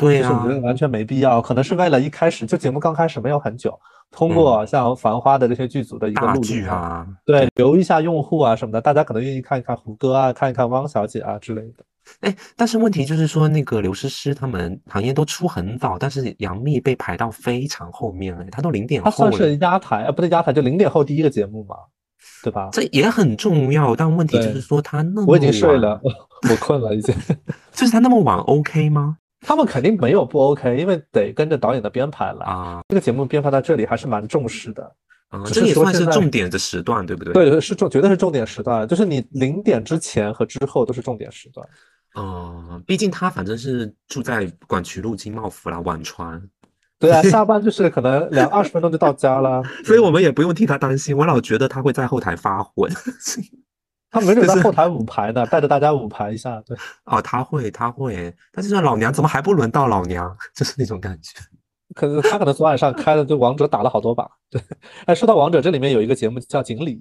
对呀，我觉得完全没必要，可能是为了一开始就节目刚开始没有很久。通过像《繁花》的这些剧组的一个录剧啊，对，留一下用户啊什么的，大家可能愿意看一看胡歌啊，看一看汪小姐啊之类的。哎，但是问题就是说，那个刘诗诗他们唐嫣都出很早，但是杨幂被排到非常后面了，她都零点后。她算是压台啊，不对，压台就零点后第一个节目嘛，对吧？这也很重要，但问题就是说她那么我已经睡了，我困了已经。就是她那么晚 OK 吗？他们肯定没有不 OK，因为得跟着导演的编排来啊。这个节目编排到这里还是蛮重视的啊，这也算是重点的时段，对不对？对，是重，绝对是重点时段。就是你零点之前和之后都是重点时段。嗯，毕竟他反正是住在广渠路金茂府啦，晚川。对啊，下班就是可能两二十分钟就到家了，所以我们也不用替他担心。我老觉得他会在后台发混。他没准在后台舞排呢，带着大家舞排一下。对，哦，他会，他会。他就说老娘怎么还不轮到老娘？就是那种感觉。可能他可能昨晚上开的就王者打了好多把。对，哎，说到王者，这里面有一个节目叫《锦鲤》。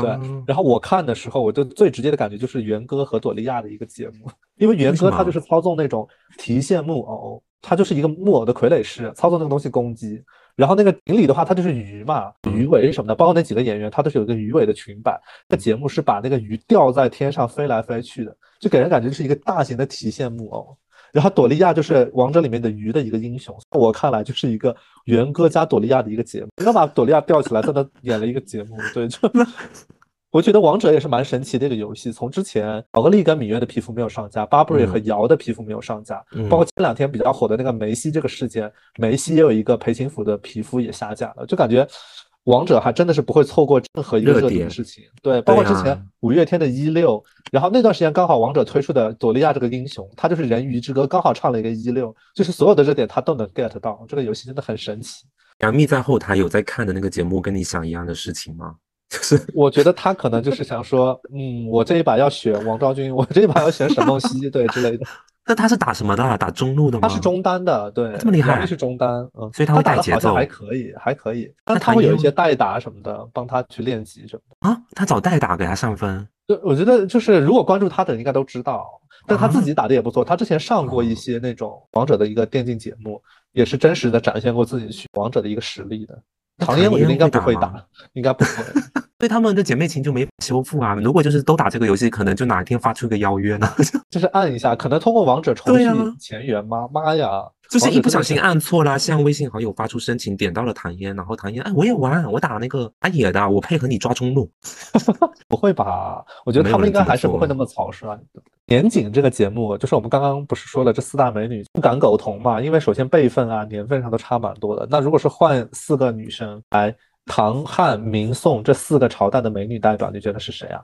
对，然后我看的时候，我就最直接的感觉就是元哥和朵莉亚的一个节目，因为元哥他就是操纵那种提线木偶，他就是一个木偶的傀儡师，操纵那个东西攻击。然后那个锦鲤的话，它就是鱼嘛，鱼尾什么的，包括那几个演员，他都是有一个鱼尾的裙摆。那节目是把那个鱼吊在天上飞来飞去的，就给人感觉是一个大型的提线木偶。然后朵莉亚就是王者里面的鱼的一个英雄，在我看来就是一个元歌加朵莉亚的一个节目，刚把朵莉亚吊起来，在那演了一个节目，对，就。我觉得王者也是蛮神奇的一个游戏。从之前宝格丽跟芈月的皮肤没有上架，Burberry 和瑶的皮肤没有上架，包括前两天比较火的那个梅西这个事件，梅西也有一个裴擒甫的皮肤也下架了。就感觉王者还真的是不会错过任何一个热点的事情。对，包括之前五月天的一六，然后那段时间刚好王者推出的朵莉亚这个英雄，他就是人鱼之歌，刚好唱了一个一六，就是所有的热点他都能 get 到。这个游戏真的很神奇。杨幂在后台有在看的那个节目，跟你想一样的事情吗？就是我觉得他可能就是想说，嗯，我这一把要选王昭君，我这一把要选沈梦溪，对之类的。那他是打什么的？打中路的吗？他是中单的，对，这么厉害，是中单，嗯，所以他会带节奏，还可以，还可以。但他会有一些代打什么的，帮他去练级什么的啊。他找代打给他上分，就我觉得就是如果关注他的人应该都知道，但他自己打的也不错。他之前上过一些那种王者的一个电竞节目，也是真实的展现过自己去王者的一个实力的。唐嫣我觉得应该不会打，应该不会。对他们的姐妹情就没修复啊！如果就是都打这个游戏，可能就哪一天发出个邀约呢？就是按一下，可能通过王者重续前缘吗？妈呀！就是一不小心按错了，向微信好友发出申请，点到了唐嫣，然后唐嫣，哎，我也玩，我打那个打野的，我配合你抓中路。不会吧？我觉得他们应该还是不会那么草率。年景这个节目，就是我们刚刚不是说了这四大美女不敢苟同嘛？因为首先辈分啊、年份上都差蛮多的。那如果是换四个女生来，唐汉明宋这四个朝代的美女代表，你觉得是谁啊？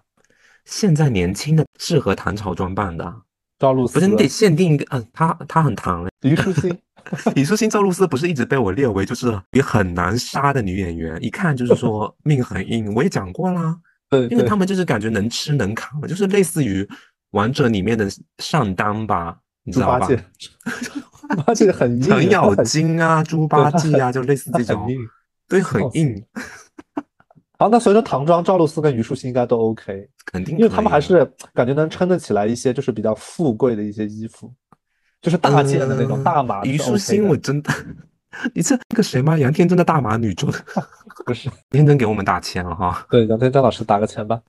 现在年轻的适合唐朝装扮的。赵露思不是你得限定一个，嗯，她她很糖哎。虞书欣，虞书欣、赵露思不是一直被我列为就是也很难杀的女演员，一看就是说 命很硬。我也讲过啦，对，因为他们就是感觉能吃能扛，就是类似于王者里面的上单吧，你知道吧？猪八戒很硬，程咬金啊，猪八戒啊，就类似这种，对，很硬。好，那所以说唐装赵露思跟虞书欣应该都 OK，肯定，因为他们还是感觉能撑得起来一些，就是比较富贵的一些衣服，就是大件的那种大码。虞书欣，我真的，你这那个谁吗？杨天真的大码女装，不是天真给我们打钱了哈。对，杨天真老师打个钱吧。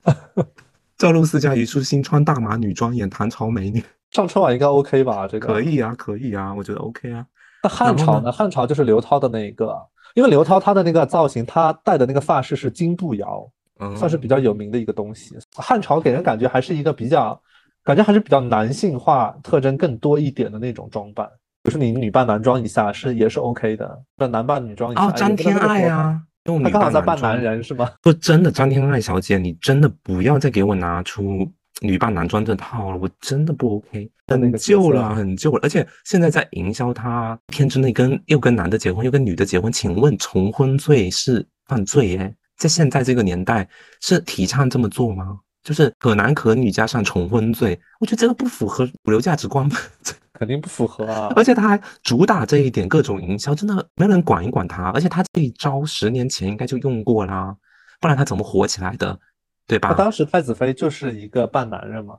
赵露思加虞书欣穿大码女装演唐朝美女，上春晚应该 OK 吧？这个可以啊，可以啊，我觉得 OK 啊。那汉朝呢？汉朝就是刘涛的那一个。因为刘涛她的那个造型，她戴的那个发饰是金步摇，算是比较有名的一个东西。汉朝给人感觉还是一个比较，感觉还是比较男性化特征更多一点的那种装扮。就是你女扮男装一下是也是 OK 的，那男扮女装一下。哦，张天爱啊，他刚好在扮男人是吗？不，真的，张天爱小姐，你真的不要再给我拿出。女扮男装这套了，我真的不 OK，很旧了，很旧了。而且现在在营销他天之内跟又跟男的结婚，又跟女的结婚，请问重婚罪是犯罪？耶，在现在这个年代是提倡这么做吗？就是可男可女加上重婚罪，我觉得这个不符合主流价值观，肯定不符合啊。而且他还主打这一点，各种营销，真的没人管一管他。而且他这一招十年前应该就用过啦，不然他怎么火起来的？对吧？当时太子妃就是一个半男人嘛，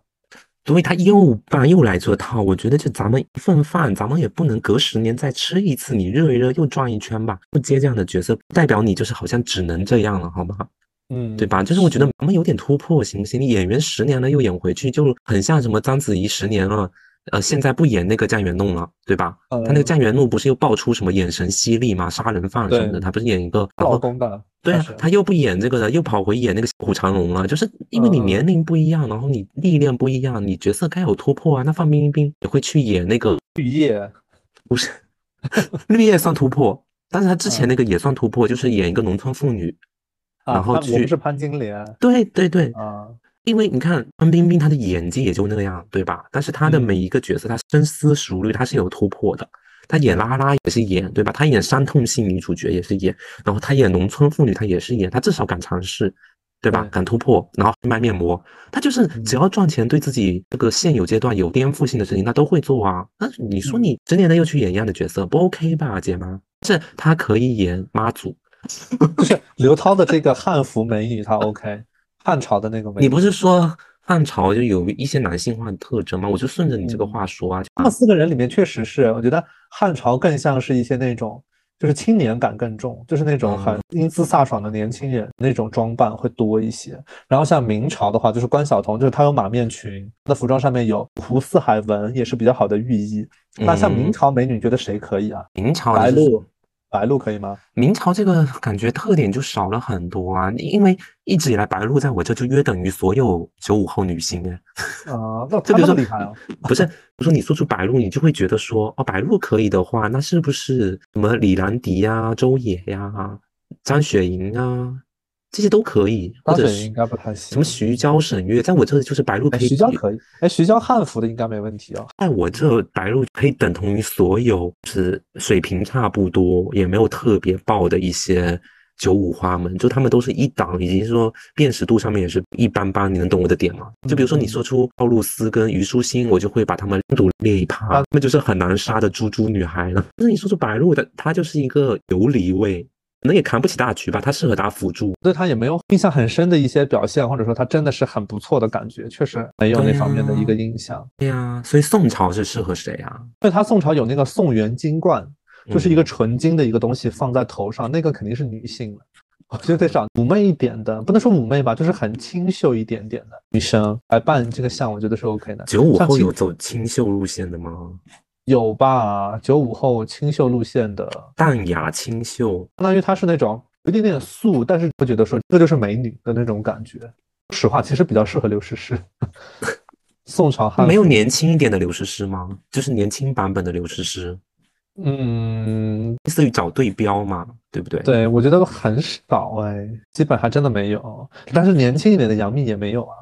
所以他又扮又来这套。我觉得就咱们一份饭，咱们也不能隔十年再吃一次。你热一热又转一圈吧，不接这样的角色，代表你就是好像只能这样了，好不好？嗯，对吧？就是我觉得咱们有点突破，行不行？你演员十年了又演回去，就很像什么章子怡十年了。呃，现在不演那个《酱园弄》了，对吧？他那个《酱园弄》不是又爆出什么眼神犀利吗？杀人犯什么的，他不是演一个老公的？对啊，他又不演这个了，又跑回演那个《虎长龙》了。就是因为你年龄不一样，然后你历练不一样，你角色该有突破啊。那范冰冰也会去演那个绿叶，不是 绿叶算突破，但是他之前那个也算突破，就是演一个农村妇女，然后去是潘金莲，对对对啊。因为你看范冰冰，她的演技也就那样，对吧？但是她的每一个角色，她深思熟虑，她是有突破的。她演拉拉也是演，对吧？她演伤痛性女主角也是演，然后她演农村妇女，她也是演。她至少敢尝试，对吧？敢突破，然后卖面膜，她就是只要赚钱，对自己这个现有阶段有颠覆性的事情，她都会做啊。那你说你十年的又去演一样的角色，不 OK 吧，姐妈？这她可以演妈祖，不 是刘涛的这个汉服美女，她 OK。汉朝的那个美，你不是说汉朝就有一些男性化的特征吗？我就顺着你这个话说啊。他们四个人里面确实是，我觉得汉朝更像是一些那种，就是青年感更重，就是那种很英姿飒爽的年轻人，那种装扮会多一些。然后像明朝的话，就是关晓彤，就是她有马面裙，她的服装上面有胡四海纹，也是比较好的寓意。那像明朝美女，觉得谁可以啊？明朝白鹿。白鹿可以吗？明朝这个感觉特点就少了很多啊，因为一直以来白鹿在我这就约等于所有九五后女星哎。啊，那 这么厉害哦？不是，我说你说出白鹿，你就会觉得说哦，白鹿可以的话，那是不是什么李兰迪呀、周也呀、张雪迎啊？这些都可以，或者应该不太行。什么徐娇、沈月，在我这就是白鹿可以。徐娇可以，哎，徐娇汉服的应该没问题哦。在我这白鹿可以等同于所有是水平差不多，也没有特别爆的一些九五花们，就他们都是一档，以及说辨识度上面也是一般般。你能懂我的点吗？就比如说你说出赵露思跟虞书欣，我就会把他们单独列一趴，那就是很难杀的猪猪女孩了。那你说出白鹿的，她就是一个游离味。可能也扛不起大局吧，他适合打辅助，对他也没有印象很深的一些表现，或者说他真的是很不错的感觉，确实没有那方面的一个印象。对呀，所以宋朝是适合谁啊？因为他宋朝有那个宋元金冠，就是一个纯金的一个东西放在头上，那个肯定是女性的。我觉得得找妩媚一点的，不能说妩媚吧，就是很清秀一点点的女生来扮这个相，我觉得是 OK 的。九五后有走清秀路线的吗？有吧？九五后清秀路线的淡雅清秀，相当于她是那种有一点点素，但是不觉得说这就是美女的那种感觉。实话，其实比较适合刘诗诗。宋朝汉没有年轻一点的刘诗诗吗？就是年轻版本的刘诗诗。嗯，类似于找对标嘛，对不对？对，我觉得很少哎，基本还真的没有。但是年轻一点的杨幂也没有啊。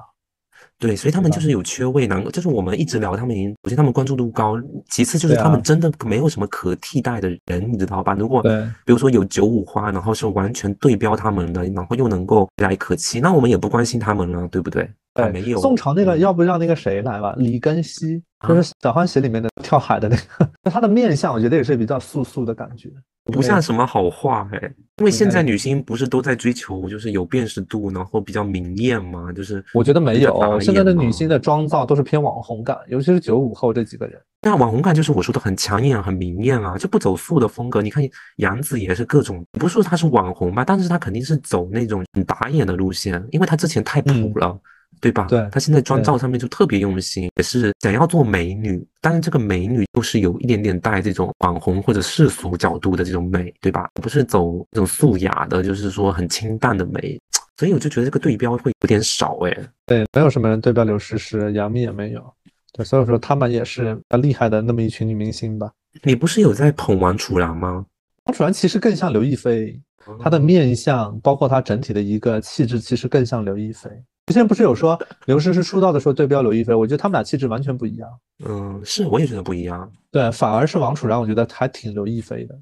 对，所以他们就是有缺位，难就是我们一直聊他们，首先他们关注度高，其次就是他们真的没有什么可替代的人，你知道吧？如果比如说有九五花，然后是完全对标他们的，然后又能够来可期，那我们也不关心他们了，对不对？对，没有宋朝那个，要不让那个谁来吧？李根熙，就是《小欢喜》里面的跳海的那个，那他的面相，我觉得也是比较素素的感觉。不像什么好话哎，因为现在女星不是都在追求就是有辨识度，然后比较明艳吗？就是我觉得没有，现在的女星的妆造都是偏网红感，尤其是九五后这几个人。那网红感就是我说的很抢眼、很明艳啊，就不走素的风格。你看杨紫也是各种，不是说她是网红吧，但是她肯定是走那种很打眼的路线，因为她之前太土了。对吧？对，她现在妆造上面就特别用心，也是想要做美女，但是这个美女又是有一点点带这种网红或者世俗角度的这种美，对吧？不是走这种素雅的，就是说很清淡的美，所以我就觉得这个对标会有点少哎。对，没有什么人对标刘诗诗，杨幂也没有。对，所以说他们也是厉害的那么一群女明星吧。你不是有在捧王楚然吗？王楚然其实更像刘亦菲，她的面相包括她整体的一个气质，其实更像刘亦菲。之前不是有说刘诗诗出道的时候对标刘亦菲，我觉得他们俩气质完全不一样。嗯，是，我也觉得不一样。对，反而是王楚然，我觉得还挺刘亦菲的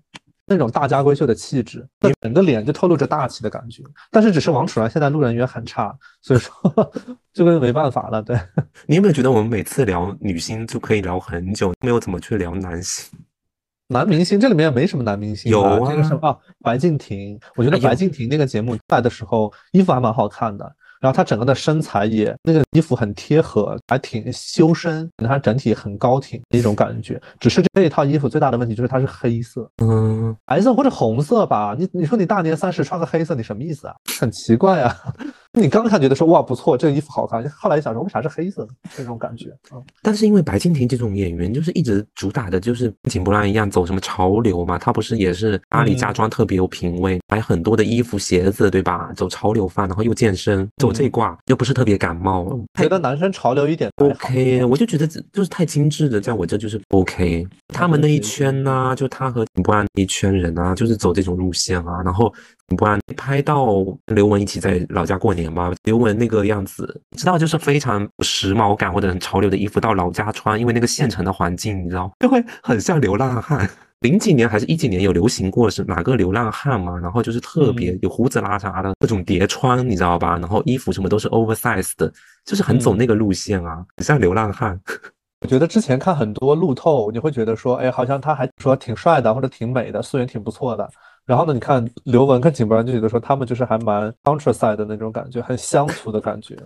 那种大家闺秀的气质，那整个脸就透露着大气的感觉。但是只是王楚然现在路人缘很差，所以说 这个没办法了。对你有没有觉得我们每次聊女星就可以聊很久，没有怎么去聊男星？男明星这里面没什么男明星，有啊，这个什么白敬亭，我觉得白敬亭那个节目出来的时候衣服还蛮好看的。然后她整个的身材也那个衣服很贴合，还挺修身，她整体很高挺的一种感觉。只是这一套衣服最大的问题就是它是黑色，嗯，白色或者红色吧。你你说你大年三十穿个黑色，你什么意思啊？很奇怪啊。你刚看觉得说哇不错，这个衣服好看，后来一想说为啥是黑色的这种感觉啊？但是因为白敬亭这种演员就是一直主打的就是紧不乱一样走什么潮流嘛，他不是也是阿里家装特别有品味，买很多的衣服鞋子对吧？走潮流范，然后又健身，走这一挂又不是特别感冒。觉得男生潮流一点 OK，我就觉得就是太精致的，在我这就是 OK。他们那一圈呢，就他和井柏然那一圈人啊，就是走这种路线啊，然后。不然拍到刘雯一起在老家过年嘛？刘雯那个样子，知道就是非常时髦感或者很潮流的衣服到老家穿，因为那个县城的环境，你知道就会很像流浪汉。零几年还是一几年有流行过是哪个流浪汉嘛？然后就是特别有胡子拉碴的各种叠穿，你知道吧？然后衣服什么都是 oversize 的，就是很走那个路线啊，很像流浪汉。我觉得之前看很多路透，你会觉得说，哎，好像他还说挺帅的或者挺美的，素颜挺不错的。然后呢？你看刘雯跟井柏然就觉得说他们就是还蛮 countryside 的那种感觉，很乡土的感觉。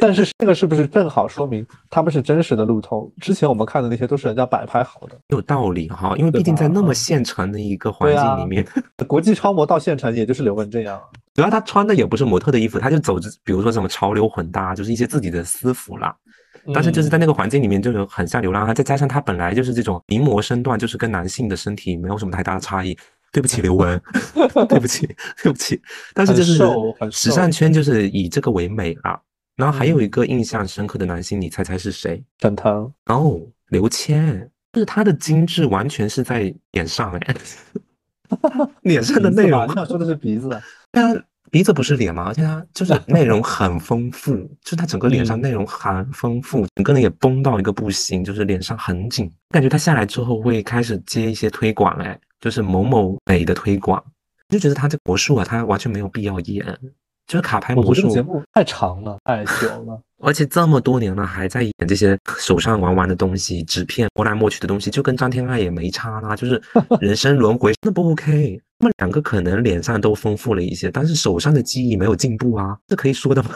但是这个是不是正好说明他们是真实的路透？之前我们看的那些都是人家摆拍好的，有道理哈。因为毕竟在那么县城的一个环境里面，国际超模到县城也就是刘雯这样。主要他穿的也不是模特的衣服，他就走着，比如说什么潮流混搭，就是一些自己的私服啦。但是就是在那个环境里面，就很像流浪汉。再加上他本来就是这种名模身段，就是跟男性的身体没有什么太大的差异。对不起，刘雯，对不起，对不起。但是就是时尚圈就是以这个为美啊。然后还有一个印象深刻的男性，你猜猜是谁？沈腾。哦，刘谦，就是他的精致完全是在脸上哎，脸上的内容。你想说的是鼻子？对啊，鼻子不是脸吗？而且他就是内容很丰富，就是他整个脸上内容很丰富，整个人也绷到一个不行，就是脸上很紧。感觉他下来之后会开始接一些推广哎。就是某某美的推广，就觉得他这魔术啊，他完全没有必要演，就是卡牌魔术节目太长了，太久了，而且这么多年了还在演这些手上玩玩的东西，纸片摸来摸去的东西，就跟张天爱也没差啦，就是人生轮回，那不 OK？他们两个可能脸上都丰富了一些，但是手上的技艺没有进步啊，这可以说的吗？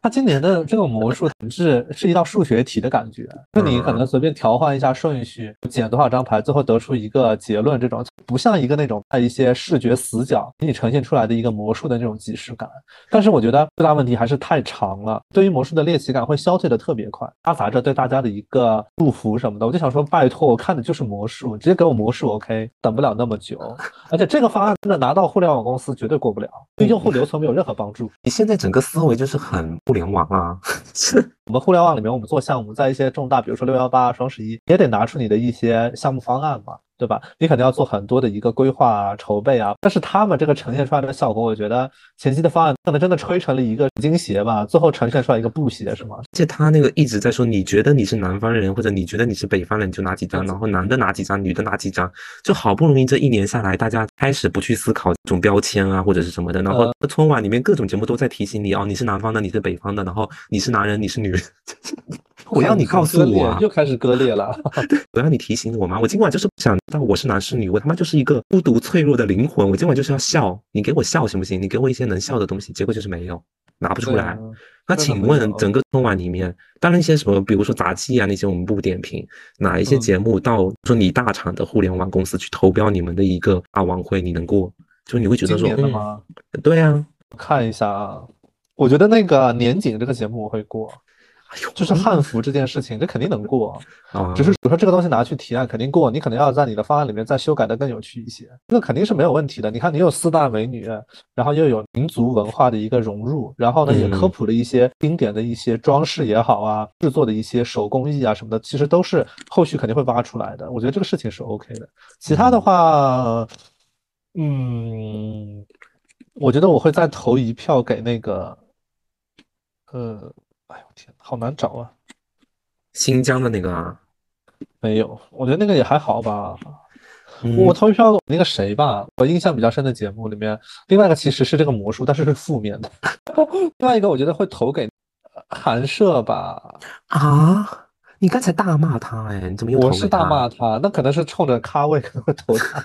他今年的这个魔术是是一道数学题的感觉，就你可能随便调换一下顺序，捡多少张牌，最后得出一个结论，这种不像一个那种在一些视觉死角给你呈现出来的一个魔术的那种即视感。但是我觉得最大问题还是太长了，对于魔术的猎奇感会消退的特别快，夹杂着对大家的一个祝福什么的。我就想说，拜托，我看的就是魔术，直接给我魔术，OK，等不了那么久。而且这个方案真的拿到互联网公司绝对过不了，对用户留存没有任何帮助。你现在整个思维就是很。互联网啊，是 我们互联网里面，我们做项目，在一些重大，比如说六幺八、双十一，也得拿出你的一些项目方案嘛。对吧？你肯定要做很多的一个规划啊、筹备啊。但是他们这个呈现出来的效果，我觉得前期的方案可能真的吹成了一个金鞋吧，最后呈现出来一个布鞋，是吗？而且他那个一直在说，你觉得你是南方人，或者你觉得你是北方人，你就拿几张，然后男的拿几张，女的拿几张，就好不容易这一年下来，大家开始不去思考这种标签啊，或者是什么的，然后春晚里面各种节目都在提醒你哦，你是南方的，你是北方的，然后你是男人，你是女人。我要你告诉我，又开始割裂了。我要你提醒我吗？我今晚就是不想知道我是男是女，我他妈就是一个孤独脆弱的灵魂。我今晚就是要笑，你给我笑行不行？你给我一些能笑的东西，结果就是没有，拿不出来。那请问整个春晚里面，当然一些什么，比如说杂技啊那些，我们不点评。哪一些节目到说你大厂的互联网公司去投标你们的一个大晚会，你能过？就你会觉得说，吗？对呀，看一下啊，我觉得那个年景这个节目我会过。就是汉服这件事情，这肯定能过啊。只是比如说这个东西拿去提案，肯定过。你可能要在你的方案里面再修改的更有趣一些，这个肯定是没有问题的。你看，你有四大美女，然后又有民族文化的一个融入，然后呢也科普了一些经典的一些装饰也好啊，制作的一些手工艺啊什么的，其实都是后续肯定会挖出来的。我觉得这个事情是 OK 的。其他的话，嗯，我觉得我会再投一票给那个，呃。哎呦天，好难找啊！新疆的那个啊，没有，我觉得那个也还好吧。我投票那个谁吧，我印象比较深的节目里面，另外一个其实是这个魔术，但是是负面的。另外一个我觉得会投给韩社吧。啊，你刚才大骂他哎，你怎么又？我是大骂他，那可能是冲着咖位可能会投他。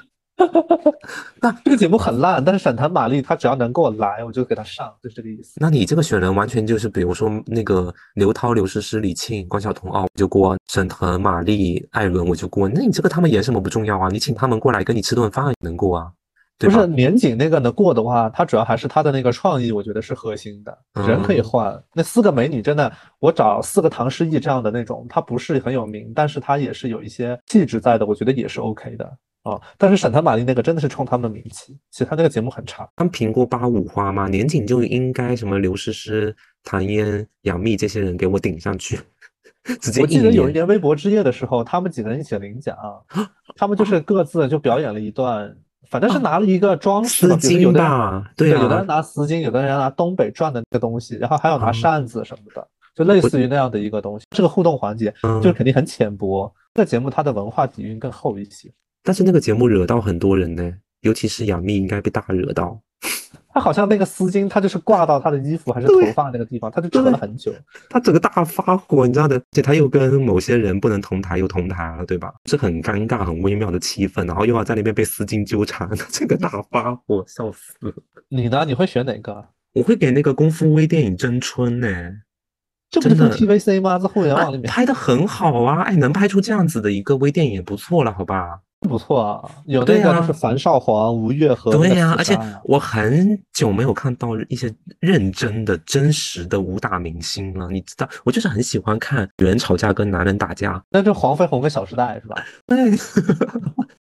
那这个节目很烂，但是沈腾、马丽他只要能给我来，我就给他上，就是这个意思。那你这个选人完全就是，比如说那个刘涛、刘诗诗、李沁、关晓彤哦，我就过；沈腾、马丽、艾伦我就过。那你这个他们演什么不重要啊？你请他们过来跟你吃顿饭也能过啊，不是年景那个能过的话，他主要还是他的那个创意，我觉得是核心的。人可以换，那四个美女真的，我找四个唐诗逸这样的那种，她不是很有名，但是她也是有一些气质在的，我觉得也是 OK 的。哦，但是沈腾、马丽那个真的是冲他们的名气，其实他那个节目很差。他们评过八五花吗？年景就应该什么刘诗诗、唐嫣、杨幂这些人给我顶上去，直接。我记得有一年微博之夜的时候，他们几个人一起领奖，他们就是各自就表演了一段，反正是拿了一个装饰丝巾吧，对，有的人拿丝巾，有的人拿东北转的那个东西，然后还有拿扇子什么的，就类似于那样的一个东西。这个互动环节就是肯定很浅薄，这个节目它的文化底蕴更厚一些。但是那个节目惹到很多人呢，尤其是杨幂应该被大惹到。她好像那个丝巾，她就是挂到她的衣服还是头发那个地方，她就扯了很久。她整个大发火，你知道的，而且她又跟某些人不能同台又同台了，对吧？是很尴尬、很微妙的气氛，然后又要在那边被丝巾纠缠，这个大发火，笑死了。你呢？你会选哪个？我会给那个功夫微电影争春呢。这不是 TVC 吗？在互联网里面拍的很好啊！哎，能拍出这样子的一个微电影也不错了，好吧？不错啊，有那个就是樊少皇、吴越和对呀，而且我很久没有看到一些认真的、真实的武打明星了。你知道，我就是很喜欢看女人吵架跟男人打架。那就黄飞鸿跟小时代是吧？对，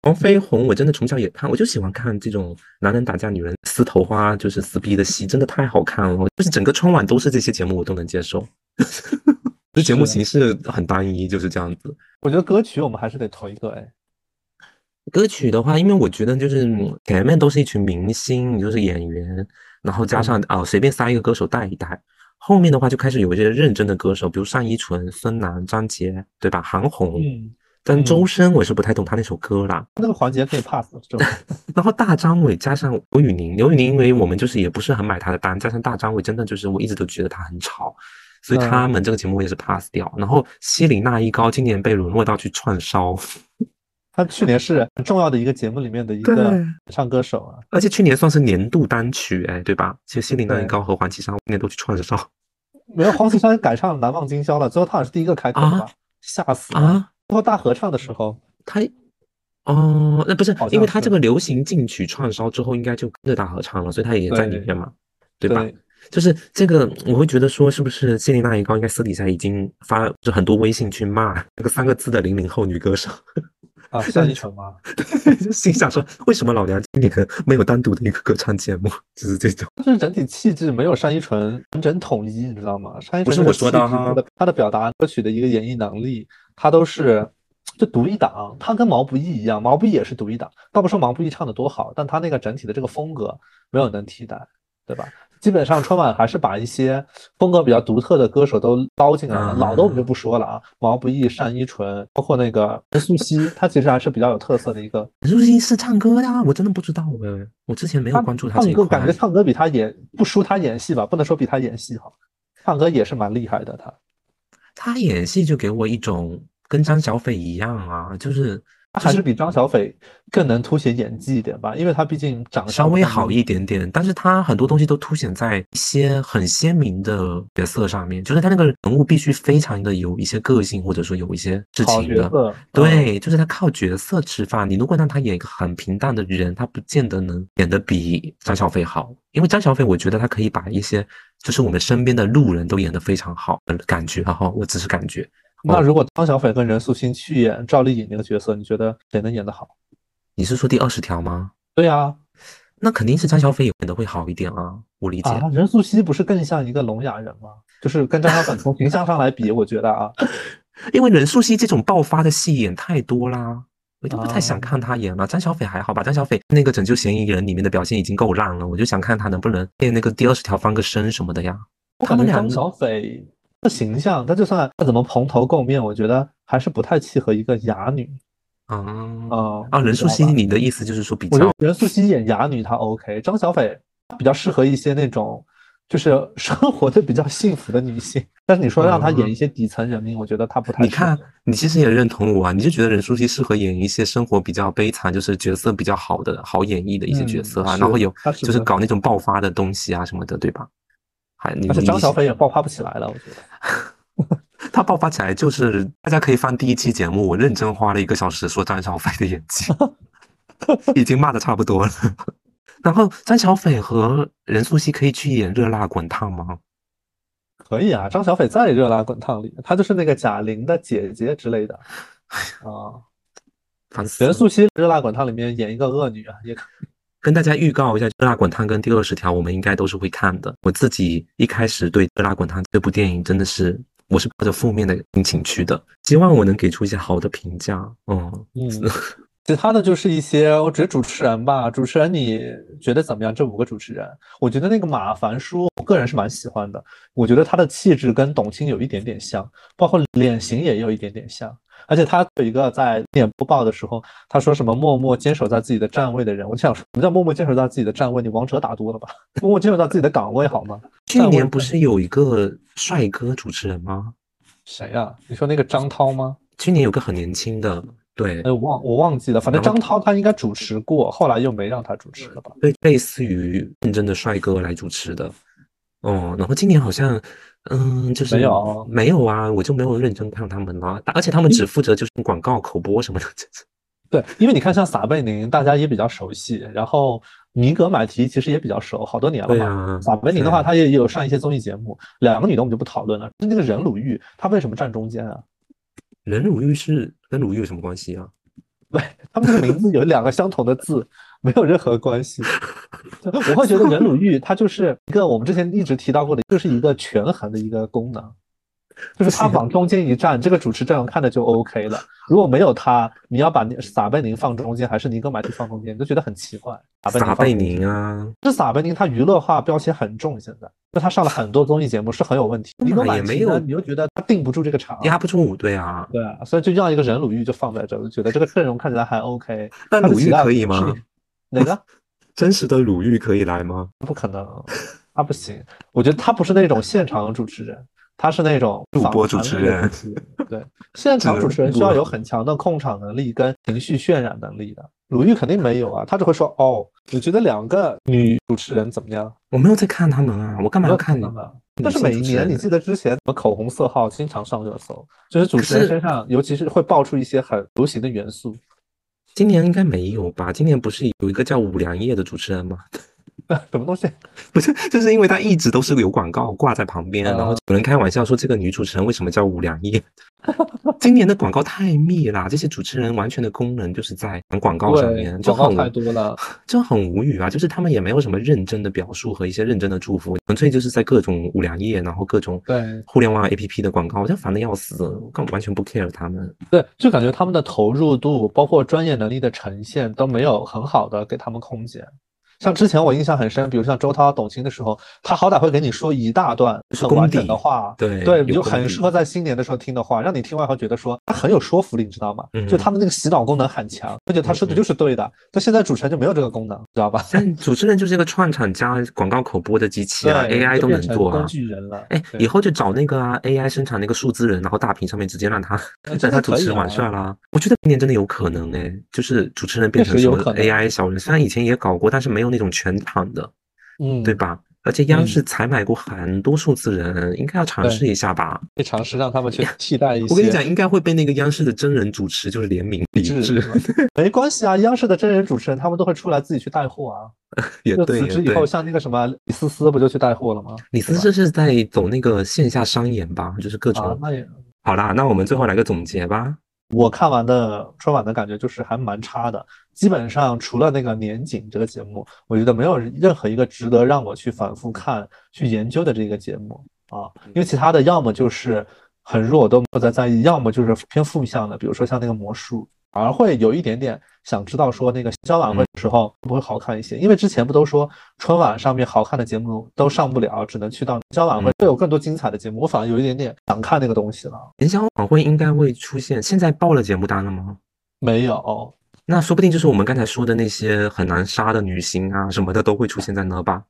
黄飞鸿我真的从小也看，我就喜欢看这种男人打架、女人撕头花，就是撕逼的戏，真的太好看了。就是整个春晚都是这些节目，我都能接受。这节目形式很单一，就是这样子。我觉得歌曲我们还是得投一个哎。歌曲的话，因为我觉得就是前面都是一群明星，你就是演员，然后加上啊随便塞一个歌手带一带，后面的话就开始有一些认真的歌手，比如单依纯、孙楠、张杰，对吧？韩红，但周深我是不太懂他那首歌啦。那个环节可以 pass。然后大张伟加上刘宇宁，刘宇宁因为我们就是也不是很买他的单，加上大张伟真的就是我一直都觉得他很吵，所以他们这个节目也是 pass 掉。然后希林娜依高今年被沦落到去串烧。他去年是很重要的一个节目里面的一个唱歌手啊，而且去年算是年度单曲哎，对吧？其实心灵那一高和黄绮珊今年都去串着烧。没有黄绮珊改唱《难忘今宵》了，最后她也是第一个开口的，吓死啊！最后大合唱的时候，他哦，那不是因为他这个流行进曲串烧之后，应该就跟着大合唱了，所以他也在里面嘛，对吧？就是这个，我会觉得说，是不是谢琳娜一高应该私底下已经发就很多微信去骂那个三个字的零零后女歌手。啊，单依纯吗？就 心想说，为什么老娘今年没有单独的一个歌唱节目？就是这种，就是整体气质没有单依纯完整统一，你知道吗？单依纯不是我说的哈，他的表达歌曲的一个演绎能力，他都是就独一档。他跟毛不易一样，毛不易也是独一档。倒不说毛不易唱的多好，但他那个整体的这个风格没有能替代，对吧？基本上春晚还是把一些风格比较独特的歌手都捞进来了，老的我们就不说了啊，毛不易、单依纯，包括那个任素汐，她其实还是比较有特色的一个。任素汐是唱歌的，我真的不知道哎，我之前没有关注她唱歌，感觉唱歌比她演不输她演戏吧，不能说比她演戏好，唱歌也是蛮厉害的。她，她演戏就给我一种跟张小斐一样啊，就是。他还是比张小斐更能凸显演技一点吧，因为他毕竟长稍微好一点点，但是他很多东西都凸显在一些很鲜明的角色上面，就是他那个人物必须非常的有一些个性，或者说有一些事情的。对，就是他靠角色吃饭。你如果让他演一个很平淡的人，他不见得能演得比张小斐好，因为张小斐我觉得他可以把一些就是我们身边的路人都演得非常好的感觉，哈，我只是感觉。那如果张小斐跟任素汐去演赵丽颖那个角色，你觉得谁能演得好？你是说第二十条吗？对啊，那肯定是张小斐演的会好一点啊，我理解。啊，任素汐不是更像一个聋哑人吗？就是跟张小斐从形象上来比，我觉得啊，因为任素汐这种爆发的戏演太多啦，我就不太想看她演了。张小斐还好吧？张小斐那个拯救嫌疑人里面的表现已经够烂了，我就想看她能不能练那个第二十条翻个身什么的呀。他们俩张小斐。的形象，她就算他怎么蓬头垢面，我觉得还是不太契合一个哑女。啊啊啊！任素汐，你的意思就是说比较任素汐演哑女她 OK，张小斐比较适合一些那种就是生活的比较幸福的女性。但是你说让她演一些底层人民，我觉得她不太。你看，你其实也认同我啊，你就觉得任素汐适合演一些生活比较悲惨，就是角色比较好的好演绎的一些角色啊，然后有就是搞那种爆发的东西啊什么的，对吧？而且张小斐也爆发不起来了，我觉得 他爆发起来就是大家可以翻第一期节目，我认真花了一个小时说张小斐的演技，已经骂的差不多了。然后张小斐和任素汐可以去演《热辣滚烫》吗？可以啊，张小斐在《热辣滚烫》里，她就是那个贾玲的姐姐之类的啊。任素汐《热辣滚烫》里面演一个恶女啊，也可。跟大家预告一下，《热辣滚烫》跟第二十条，我们应该都是会看的。我自己一开始对《热辣滚烫》这部电影真的是，我是抱着负面的心情去的，希望我能给出一些好的评价。嗯嗯，其他的就是一些，我觉得主持人吧，主持人你觉得怎么样？这五个主持人，我觉得那个马凡舒，我个人是蛮喜欢的。我觉得他的气质跟董卿有一点点像，包括脸型也有一点点像。而且他有一个在电播报的时候，他说什么默默坚守在自己的站位的人，我就想说，什么叫默默坚守在自己的站位？你王者打多了吧？默默坚守在自己的岗位好吗？去年不是有一个帅哥主持人吗？谁呀？你说那个张涛吗？去年有个很年轻的，对，我忘我忘记了，反正张涛他应该主持过，后来又没让他主持了吧？对，类似于认真的帅哥来主持的。哦，然后今年好像。嗯，就是没有没有啊，我就没有认真看他们了。而且他们只负责就是广告口播什么的。对，因为你看像撒贝宁，大家也比较熟悉，然后尼格买提其实也比较熟，好多年了嘛。撒贝宁的话，他也有上一些综艺节目。两个女的我们就不讨论了。那个任鲁豫，她为什么站中间啊？任鲁豫是跟鲁豫有什么关系啊？对，他们这个名字有两个相同的字。没有任何关系，我会觉得任鲁豫他就是一个我们之前一直提到过的，就是一个权衡的一个功能，就是他往中间一站，这个主持阵容看着就 OK 了。如果没有他，你要把撒贝宁放中间，还是尼格买提放中间，你就觉得很奇怪。撒贝宁啊，这撒贝宁他娱乐化标签很重，现在，就他上了很多综艺节目是很有问题。尼格买提呢，你又觉得他定不住这个场，压不住，对啊，对啊，所以就要一个任鲁豫就放在这，就觉得这个阵容看起来还 OK。那鲁豫可以吗？哪个 真实的鲁豫可以来吗？不可能，他不行。我觉得他不是那种现场主持人，他是那种主播主持人。对，现场主持人需要有很强的控场能力跟情绪渲染能力的。鲁豫肯定没有啊，他只会说哦。你觉得两个女主持人怎么样？我没有在看他们啊，我干嘛要看他们？但是每一年，你记得之前什么口红色号经常上热搜，就是主持人身上，尤其是会爆出一些很流行的元素。今年应该没有吧？今年不是有一个叫五粮液的主持人吗？什么东西？不是，就是因为他一直都是有广告挂在旁边，然后有人开玩笑说这个女主持人为什么叫五粮液？今年的广告太密了，这些主持人完全的功能就是在广告上面，就很太多了，就很无语啊！就是他们也没有什么认真的表述和一些认真的祝福，纯粹就是在各种五粮液，然后各种对互联网 APP 的广告，我就烦的要死，根本完全不 care 他们。对，就感觉他们的投入度，包括专业能力的呈现都没有很好的给他们空间。像之前我印象很深，比如像周涛、董卿的时候，他好歹会给你说一大段很完整的话，对对，就很适合在新年的时候听的话，让你听完后觉得说他很有说服力，你知道吗？就他们那个洗脑功能很强，而且他说的就是对的。但现在主持人就没有这个功能，知道吧？主持人就是一个串场加广告口播的机器啊，AI 都能做啊。工具人了，哎，以后就找那个啊 AI 生产那个数字人，然后大屏上面直接让他让他主持完事儿啦。我觉得明年真的有可能哎，就是主持人变成什么 AI 小人，虽然以前也搞过，但是没有那种全场。的，嗯，对吧？而且央视采买过很多数字人，应该要尝试一下吧？可以尝试让他们去替代一些。我跟你讲，应该会被那个央视的真人主持就是联名抵制。没关系啊，央视的真人主持人他们都会出来自己去带货啊。也对。辞职以后，像那个什么李思思不就去带货了吗？李思思是在走那个线下商演吧？就是各种。那也好啦，那我们最后来个总结吧。我看完的春晚的感觉就是还蛮差的，基本上除了那个年景这个节目，我觉得没有任何一个值得让我去反复看、去研究的这个节目啊，因为其他的要么就是很弱，都不再在意，要么就是偏负向的，比如说像那个魔术。而会有一点点想知道说那个交晚会的时候会不会好看一些？因为之前不都说春晚上面好看的节目都上不了，只能去到交晚会会有更多精彩的节目。我反而有一点点想看那个东西了。元宵晚会应该会出现，现在报了节目单了吗？没有，那说不定就是我们刚才说的那些很难杀的女星啊什么的都会出现在那吧。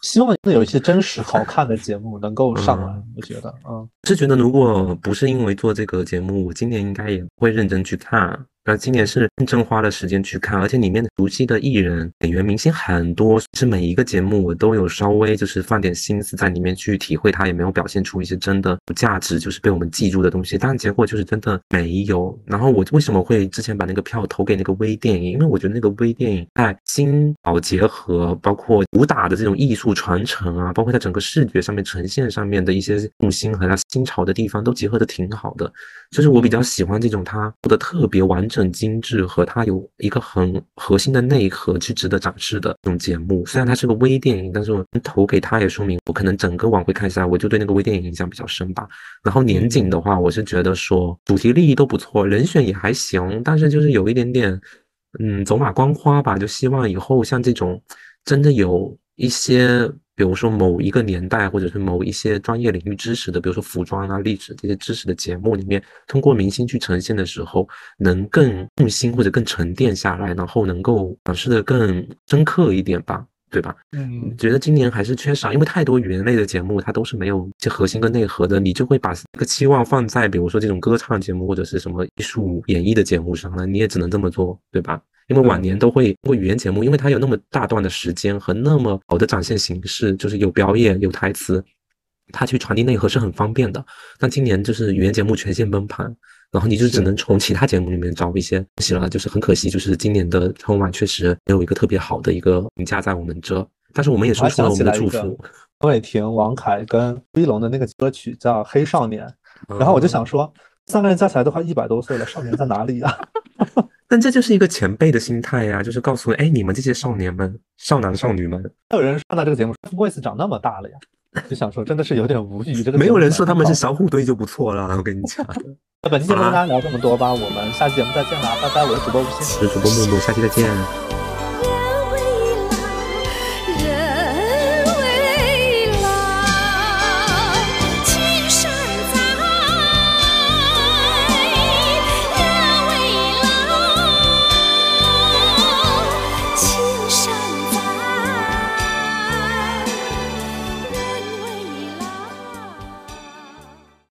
希望有一些真实好看的节目能够上来，我觉得，嗯，是觉得如果不是因为做这个节目，我今年应该也会认真去看。那今年是认真花了时间去看，而且里面的熟悉的艺人、演员、明星很多，是每一个节目我都有稍微就是放点心思在里面去体会它，也没有表现出一些真的有价值，就是被我们记住的东西。但结果就是真的没有。然后我为什么会之前把那个票投给那个微电影？因为我觉得那个微电影在新老结合，包括武打的这种艺术传承啊，包括在整个视觉上面呈现上面的一些用心和它新潮的地方都结合的挺好的。就是我比较喜欢这种它做的特别完整。很精致和它有一个很核心的内核去值得展示的这种节目，虽然它是个微电影，但是我投给它也说明我可能整个晚会看下来，我就对那个微电影印象比较深吧。然后年景的话，我是觉得说主题立意都不错，人选也还行，但是就是有一点点，嗯，走马观花吧。就希望以后像这种真的有一些。比如说某一个年代，或者是某一些专业领域知识的，比如说服装啊、历史这些知识的节目里面，通过明星去呈现的时候，能更用心或者更沉淀下来，然后能够展示的更深刻一点吧，对吧？嗯，觉得今年还是缺少，因为太多语言类的节目它都是没有一些核心跟内核的，你就会把这个期望放在比如说这种歌唱节目或者是什么艺术演绎的节目上了，你也只能这么做，对吧？因为往年都会通过语言节目，因为他有那么大段的时间和那么好的展现形式，就是有表演有台词，他去传递内核是很方便的。但今年就是语言节目全线崩盘，然后你就只能从其他节目里面找一些东西了，就是很可惜，就是今年的春晚确实没有一个特别好的一个评价在我们这。但是我们也说出了我们的祝福。陈伟霆、王凯跟威龙的那个歌曲叫《黑少年》，然后我就想说，三个人加起来都快一百多岁了，少年在哪里呀？但这就是一个前辈的心态呀，就是告诉哎，你们这些少年们、少男少女们，还有人看到这个节目，Voice 长那么大了呀，就想说真的是有点无语。这个没有人说他们是小虎队就不错了，我跟你讲。那本期节目跟大家聊这么多吧，我们下期节目再见啦，拜拜！我是主播吴昕，是主播木木，下期再见。